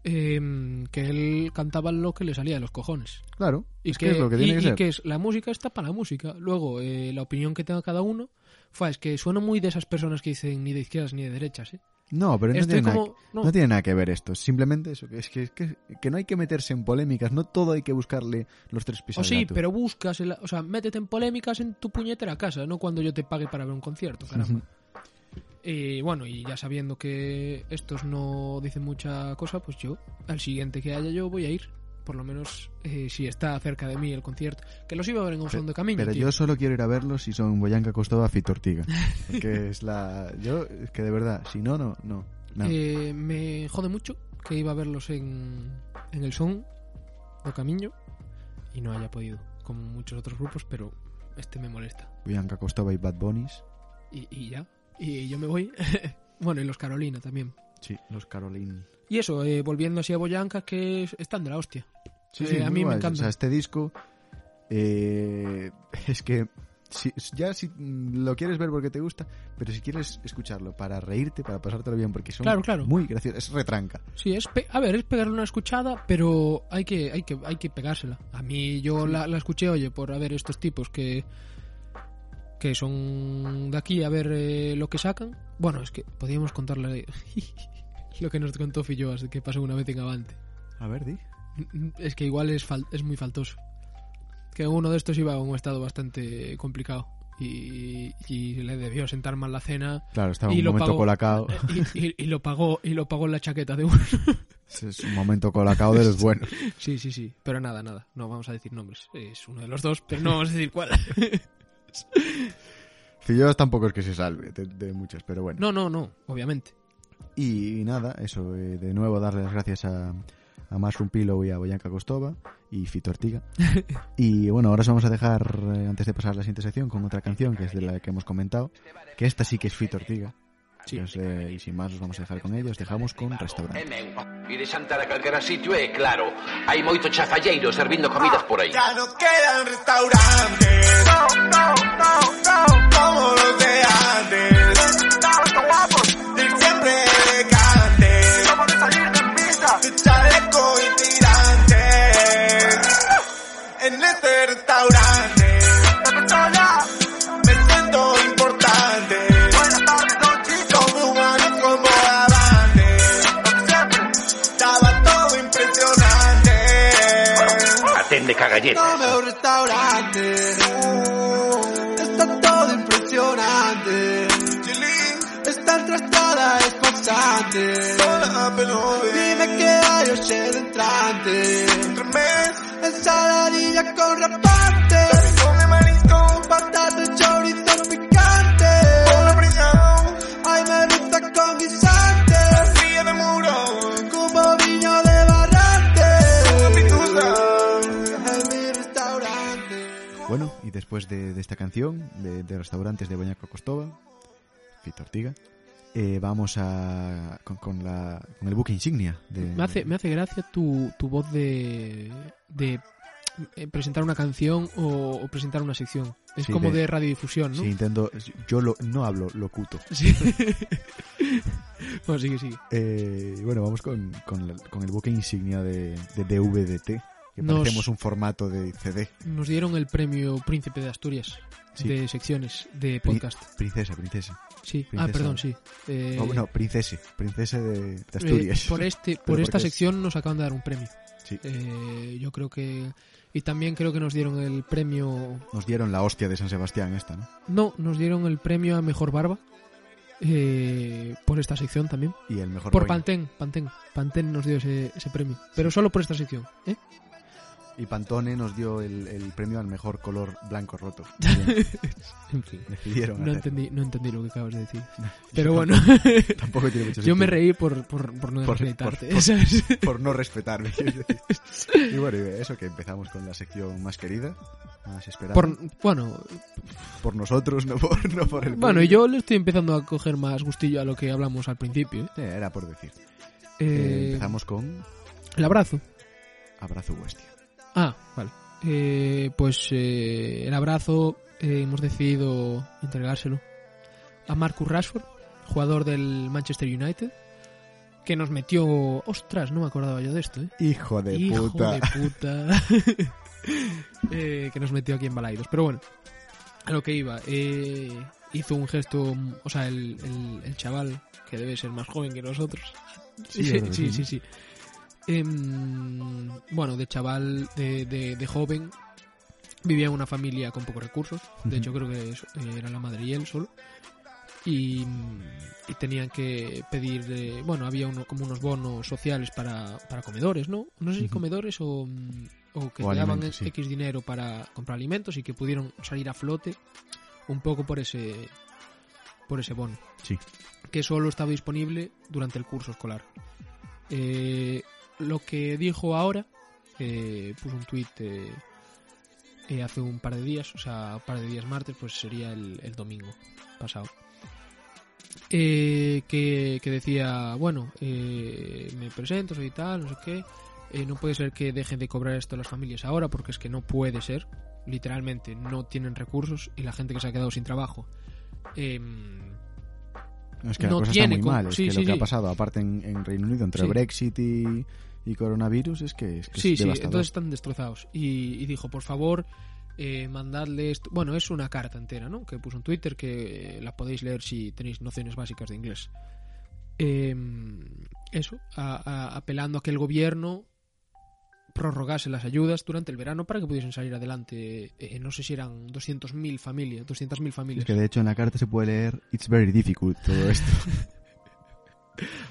em, que él cantaba lo que le salía de los cojones. Claro, Y es que, es lo que tiene y- que y ser. que es la música está para la música. Luego, eh, la opinión que tenga cada uno, fue, es que suena muy de esas personas que dicen ni de izquierdas ni de derechas, ¿eh? No, pero no tiene, nada, no. no tiene nada que ver esto. Simplemente eso, que es que, es que, que no hay que meterse en polémicas. No todo hay que buscarle los tres pisos O al sí, gato. pero buscas, el- o sea, métete en polémicas en tu puñetera casa, no cuando yo te pague para ver un concierto, caramba. Y bueno, y ya sabiendo que estos no dicen mucha cosa, pues yo, al siguiente que haya yo voy a ir. Por lo menos eh, si está cerca de mí el concierto. Que los iba a ver en Osorno de Camino, Pero tío. yo solo quiero ir a verlos si son Boyanca Costova, Fito Ortiga. que es la... Yo, es que de verdad, si no, no, no. no. Eh, me jode mucho que iba a verlos en, en el son do Camiño y no haya podido, como muchos otros grupos, pero este me molesta. Bianca Costova y Bad Bunnies. Y, y ya. Y yo me voy. bueno, y los Carolina también. Sí, los Caroline. Y eso, eh, volviendo así a Boyanca, que es- están de la hostia. Sí, Eh, sí, a mí me encanta. O sea, este disco eh, es que si, ya si lo quieres ver porque te gusta, pero si quieres escucharlo para reírte, para pasártelo bien, porque son Claro, claro. muy graciosos, es retranca. Sí, es pe- a ver, es pegarle una escuchada, pero hay que, hay que, hay que pegársela. A mí yo la, la escuché, oye, por a ver estos tipos que que son de aquí a ver eh, lo que sacan. Bueno, es que podríamos contarle lo que nos contó Filloas de que pasó una vez en Avante. A ver, di. Es que igual es, fal- es muy faltoso. Que uno de estos iba a un estado bastante complicado y, y le debió sentar mal la cena Claro, estaba Y un lo momento pagó. colacao. y, y- y lo pagó y lo pagó en la chaqueta de uno. es un momento colacao de los buenos. Sí, sí, sí. Pero nada, nada. No vamos a decir nombres. Es uno de los dos, pero no vamos a decir cuál. Filloas tampoco es que se salve de, de muchos, pero bueno. No, no, no, obviamente. Y, nada, eso, eh, de nuevo darle las gracias a, a Mushroom Pillow y a Boyanka Kostova y Fito Ortiga. y bueno, ahora os vamos a dejar, eh, antes de pasar a la siguiente sección, con otra canción que es de la que hemos comentado, que esta sí que es Fito Ortiga. Sí. Y, y sin más os vamos a dejar con ellos, dejamos con Restaurante. É meu. Ides xantar a calquera sitio e claro, hai moito chafalleiro servindo comidas por aí. Ya no quedan restaurantes. No, no, no, no. Como los de antes. Ir siempre elegantes. Como de salir de. De chaleco y tirantes. En este restaurante. No veo restaurante. Está todo impresionante. Esta entrada es bastante. Dime qué hay hoy de entrante. Ensaladilla con rapante. Patata, chorizo después de, de esta canción, de, de restaurantes de Boyanka Kostova, Fito Ortiga, eh, vamos a con, con la, con el buque insignia de... Me hace, me hace gracia tu, tu voz de, de eh, presentar una canción o, o presentar una sección. Es Sí, como de- de radiodifusión, ¿no? Sí, intento... Yo lo, no hablo locuto. Sí. bueno, sigue, sigue. Eh, bueno, vamos con, con, la- con el buque insignia de, de DVDT, que Nos- parecemos un formato de CD. Nos dieron el premio Príncipe de Asturias Sí. de secciones de Pri- podcast. Princesa, princesa. Sí. Ah, princesa. perdón, sí. Eh, Oh, no, princese, princesa de, de eh, Asturias. por este, por esta es- sección nos acaban de dar un premio. Sí. Eh, yo creo que y también creo que nos dieron el premio. Nos dieron la hostia de San Sebastián esta, ¿no? No, nos dieron el premio a mejor barba eh, por esta sección también. Y el mejor Por rollo. Pantene, Pantene, Pantene nos dio ese, ese premio, pero solo por esta sección. ¿eh? Y Pantone nos dio el, el premio al mejor color blanco roto. En fin, Decidieron no entendí, no entendí lo que acabas de decir. Pero bueno, Tampoco tiene mucho yo me sentido. reí por, por, por no respetarte. por- por- ¿sabes? Por no respetarme. y bueno, y eso que empezamos con la sección más querida, más esperada. Bueno, por nosotros, no por, no por el bueno, público. yo le estoy empezando a coger más gustillo a lo que hablamos al principio. ¿eh? Sí, era por decir. Eh, Eh, empezamos con El abrazo. Abrazo Huestia. Ah, vale. Eh, pues eh, el abrazo eh, hemos decidido entregárselo a Marcus Rashford, jugador del Manchester United, que nos metió... Ostras, no me acordaba yo de esto, ¿eh? Hijo de Hijo puta. de puta. Eh, que nos metió aquí en Balaidos. Pero bueno, a lo que iba. eh, hizo un gesto, o sea, el, el- el chaval, que debe ser más joven que nosotros. Sí, Sí, sí, sí. Em, bueno, de chaval, de, de- de joven, vivía en una familia con pocos recursos. De hecho, creo que eh, era la madre y él solo. Y, y tenían que pedir, eh, bueno, había uno, como unos bonos sociales para, para comedores, ¿no? No sé si comedores o, o que O te daban sí. X dinero para comprar alimentos y que pudieron salir a flote un poco por ese, por ese bono Sí. que solo estaba disponible durante el curso escolar. Eh, lo que dijo ahora, eh, puso un tuit eh, eh, hace un par de días, o sea, un par de días martes, pues sería el, el domingo pasado. Eh, que, que decía, bueno, eh, me presento, soy tal, no sé qué. eh, no puede ser que dejen de cobrar esto las familias ahora, porque es que no puede ser. Literalmente no tienen recursos y la gente que se ha quedado sin trabajo. No, es que no la cosa tiene está muy mal. Es que sí, lo que sí. ha pasado, aparte en, en Reino Unido, entre. Brexit y, y coronavirus, es que es, que Sí, es sí, devastador. entonces están destrozados. Y, y dijo, por favor, eh, mandadle esto. Bueno, es una carta entera, ¿no? Que puso en Twitter que eh, la podéis leer si tenéis nociones básicas de inglés. Eh, eso, a- a- apelando a que el gobierno prorrogase las ayudas durante el verano para que pudiesen salir adelante. eh, no sé si eran 200.000 familias, 200.000 familias. Es que de hecho en la carta se puede leer It's very difficult todo esto.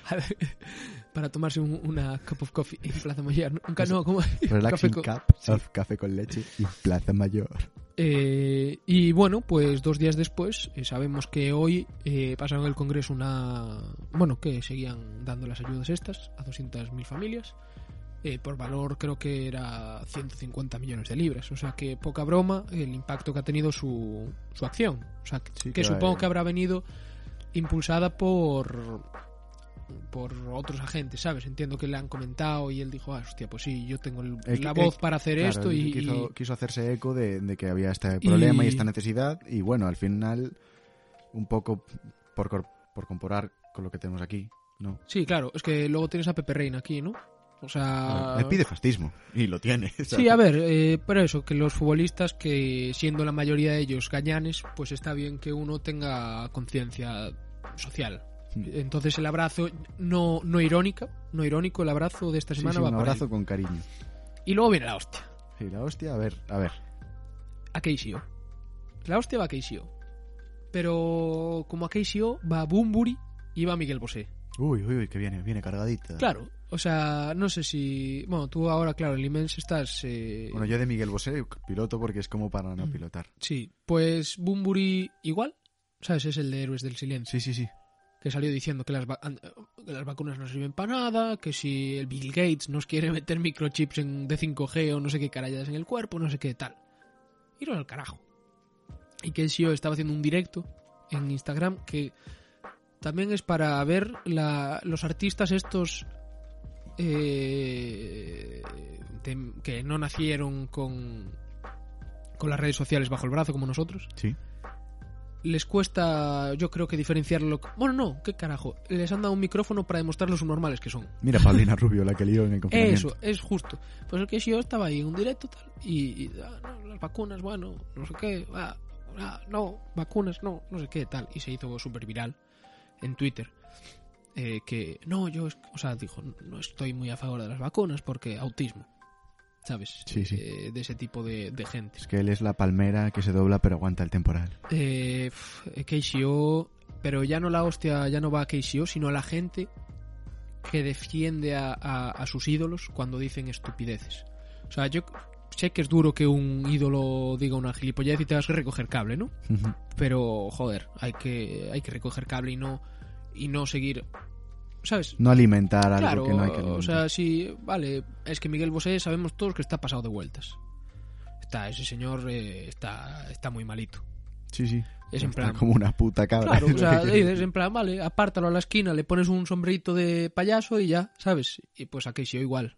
para tomarse un- una cup of coffee en Plaza Mayor. Nunca no, como Relaxing con- cup sí. of café con leche y Plaza Mayor. Eh, y bueno, pues dos días después eh, sabemos que hoy eh, pasaron el Congreso una... Bueno, que seguían dando las ayudas estas a 200.000 familias. eh, por valor creo que era 150 millones de libras. O sea que poca broma el impacto que ha tenido su, su acción. O sea que, Sí, que que supongo que habrá venido impulsada por por otros agentes, ¿sabes? Entiendo que le han comentado y él dijo, ah, hostia, pues sí, yo tengo el- Eh, la eh, voz para hacer Claro, esto él y, quiso, y- quiso hacerse eco de, de que había este problema y... Y- esta necesidad y bueno, al final un poco por, por comparar con lo que tenemos aquí, ¿no? Sí, claro, es que luego tienes a Pepe Reina aquí, ¿no? O sea... Le pide fascismo y lo tiene. Sí, a ver, eh, pero eso, que los futbolistas, que siendo la mayoría de ellos gañanes, pues está bien que uno tenga conciencia social. Entonces el abrazo, no, no irónica, no irónico, el abrazo de esta Sí, semana sí, va un por ahí. abrazo con cariño. Y luego viene la hostia, Sí, la hostia, a ver, a ver. a KCO. La hostia va a KCO. Pero como a KCO va Bumburi y va Miguel Bosé. Uy, uy, uy, que viene, viene cargadita. Claro, o sea, no sé si... Bueno, tú ahora, claro, en Limens estás... eh, Bueno, yo de Miguel Bosé piloto porque es como para no Mm. pilotar. Sí, pues Bumburi igual, ¿sabes? Es el de Héroes del Silencio, Sí, sí, sí. Que salió diciendo que las, que las vacunas no sirven para nada, que si el Bill Gates nos quiere meter microchips en, de 5G o no sé qué carayadas en el cuerpo, no sé qué tal. Iros al carajo. Y que el CEO estaba haciendo un directo en Instagram que también es para ver la- los artistas estos eh, que no nacieron con, con las redes sociales bajo el brazo como nosotros Sí. Les cuesta, yo creo que diferenciarlo. Bueno, no, qué carajo. Les han dado un micrófono para demostrar lo subnormales que son. Mira Paulina Rubio, la que lió en el confinamiento. Eso, es justo. Pues el que yo estaba ahí en un directo tal, y, y, ah, no, las vacunas, bueno, no sé qué, ah, ah, no, vacunas, no, no sé qué, tal. Y se hizo súper viral en Twitter. eh, que no, yo, es- o sea, dijo, no estoy muy a favor de las vacunas porque autismo, ¿sabes? Sí, sí. Eh, de ese tipo de, de gente. Es que él es la palmera que se dobla pero aguanta el temporal. Eh, pf, KCO, pero ya no la hostia, ya no va a KCO, sino a la gente que defiende a, a- a sus ídolos cuando dicen estupideces. O sea, yo sé que es duro que un ídolo diga una gilipollez y tengas que recoger cable, ¿no? Pero, joder, hay que, hay que recoger cable y no, y no seguir, ¿sabes? No alimentar algo Claro, que no hay que o alimentar. sea, sí, vale, es que Miguel Bosé sabemos todos que está pasado de vueltas. Está, ese señor eh, está, está muy malito. sí, sí. Es en plan, como una puta cabra. Claro, o sea, dices en plan, vale, apártalo a la esquina, le pones un sombrerito de payaso y ya, ¿sabes? Y pues a Casey igual.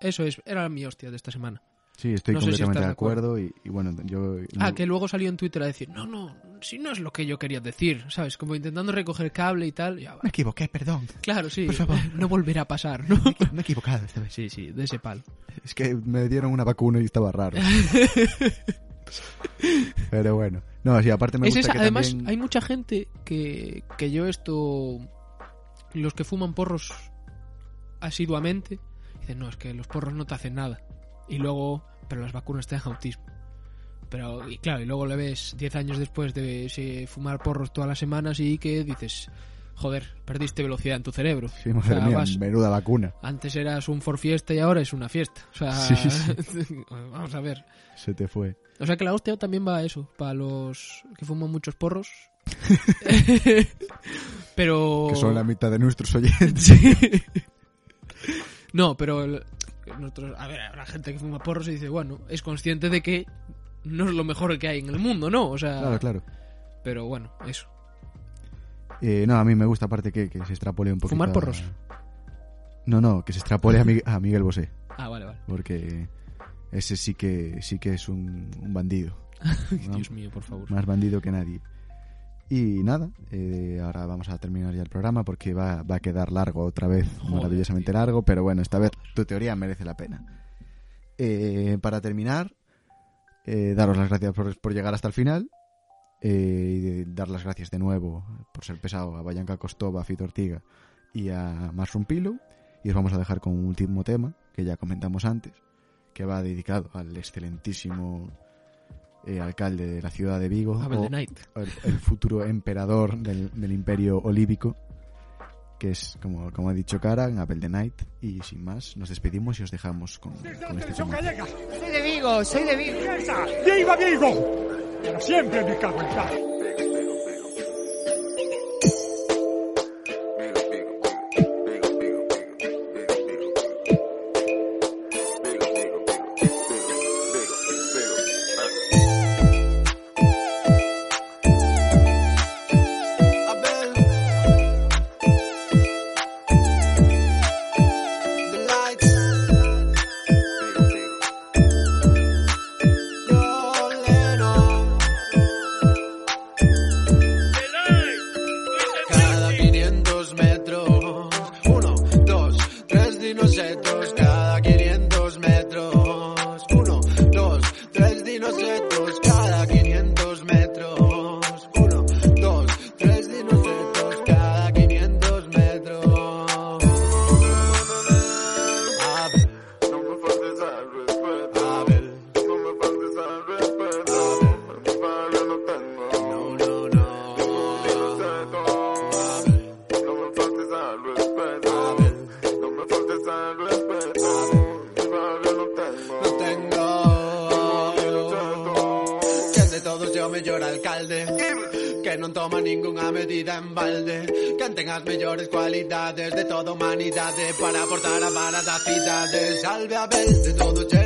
Eso es, era mi hostia de esta semana. Sí, estoy No si completamente de de acuerdo. acuerdo y, y bueno, yo... Ah, que luego salió en Twitter a decir, no, no, si no es lo que yo quería decir, ¿sabes? Como intentando recoger cable y tal. Ya, Me equivoqué, perdón. Claro, sí, Por favor. no volverá a pasar, ¿no? Me he equivocado esta vez. Sí, sí, de ese palo. Es que me dieron una vacuna y estaba raro. Pero bueno. No, sí, aparte me Es gusta esa, que además, también... hay mucha gente que, que yo esto. Los que fuman porros asiduamente, dicen, no, es que los porros no te hacen nada. Y luego, pero las vacunas te dan autismo. Pero, y claro, y luego le ves 10 años después de sí, fumar porros todas las semanas y que dices, joder, perdiste velocidad en tu cerebro. Sí, O sea, mía, vas- menuda vacuna. antes eras un for fiesta y ahora es una fiesta. O sea, Sí, sí. vamos a ver. Se te fue. O sea que la hostia también va a eso, para los que fuman muchos porros. pero... Que son la mitad de nuestros oyentes. No, pero el- nosotros, a ver, la gente que fuma porros y dice, bueno, es consciente de que no es lo mejor que hay en el mundo, ¿no? O sea, Claro, claro. pero bueno, eso. Eh, no, a mí me gusta aparte que, que se extrapole un poquito. ¿Fumar a- porros? No, no, que se extrapole a, Mi- a Miguel Bosé. Ah, vale, vale. Porque ese sí que sí que es un, un bandido. ¿no? Dios mío, por favor. Más bandido que nadie. Y nada, eh, ahora vamos a terminar ya el programa porque va, va a quedar largo otra vez, Joder, maravillosamente tío. largo, pero bueno, esta vez tu teoría merece la pena. Eh, para terminar, eh, daros las gracias por, por llegar hasta el final. Eh, y de- dar las gracias de nuevo por ser pesado a Bayanca Costova, a Fito Ortiga y a Mushroom Pillow. Y os vamos a dejar con un último tema que ya comentamos antes, que va dedicado al excelentísimo eh, alcalde de la ciudad de Vigo, o- el futuro emperador del, del imperio olívico, que es, como, como ha dicho Karan, Abel the Night. Y sin más, nos despedimos y os dejamos con, con este tema. Soy de Vigo, soy de Vigo. ¡Viva Vigo! Pero siempre me cago en Que ten as mellores cualidades De toda humanidade Para aportar a vara da cidade Salve Abel, de todos eres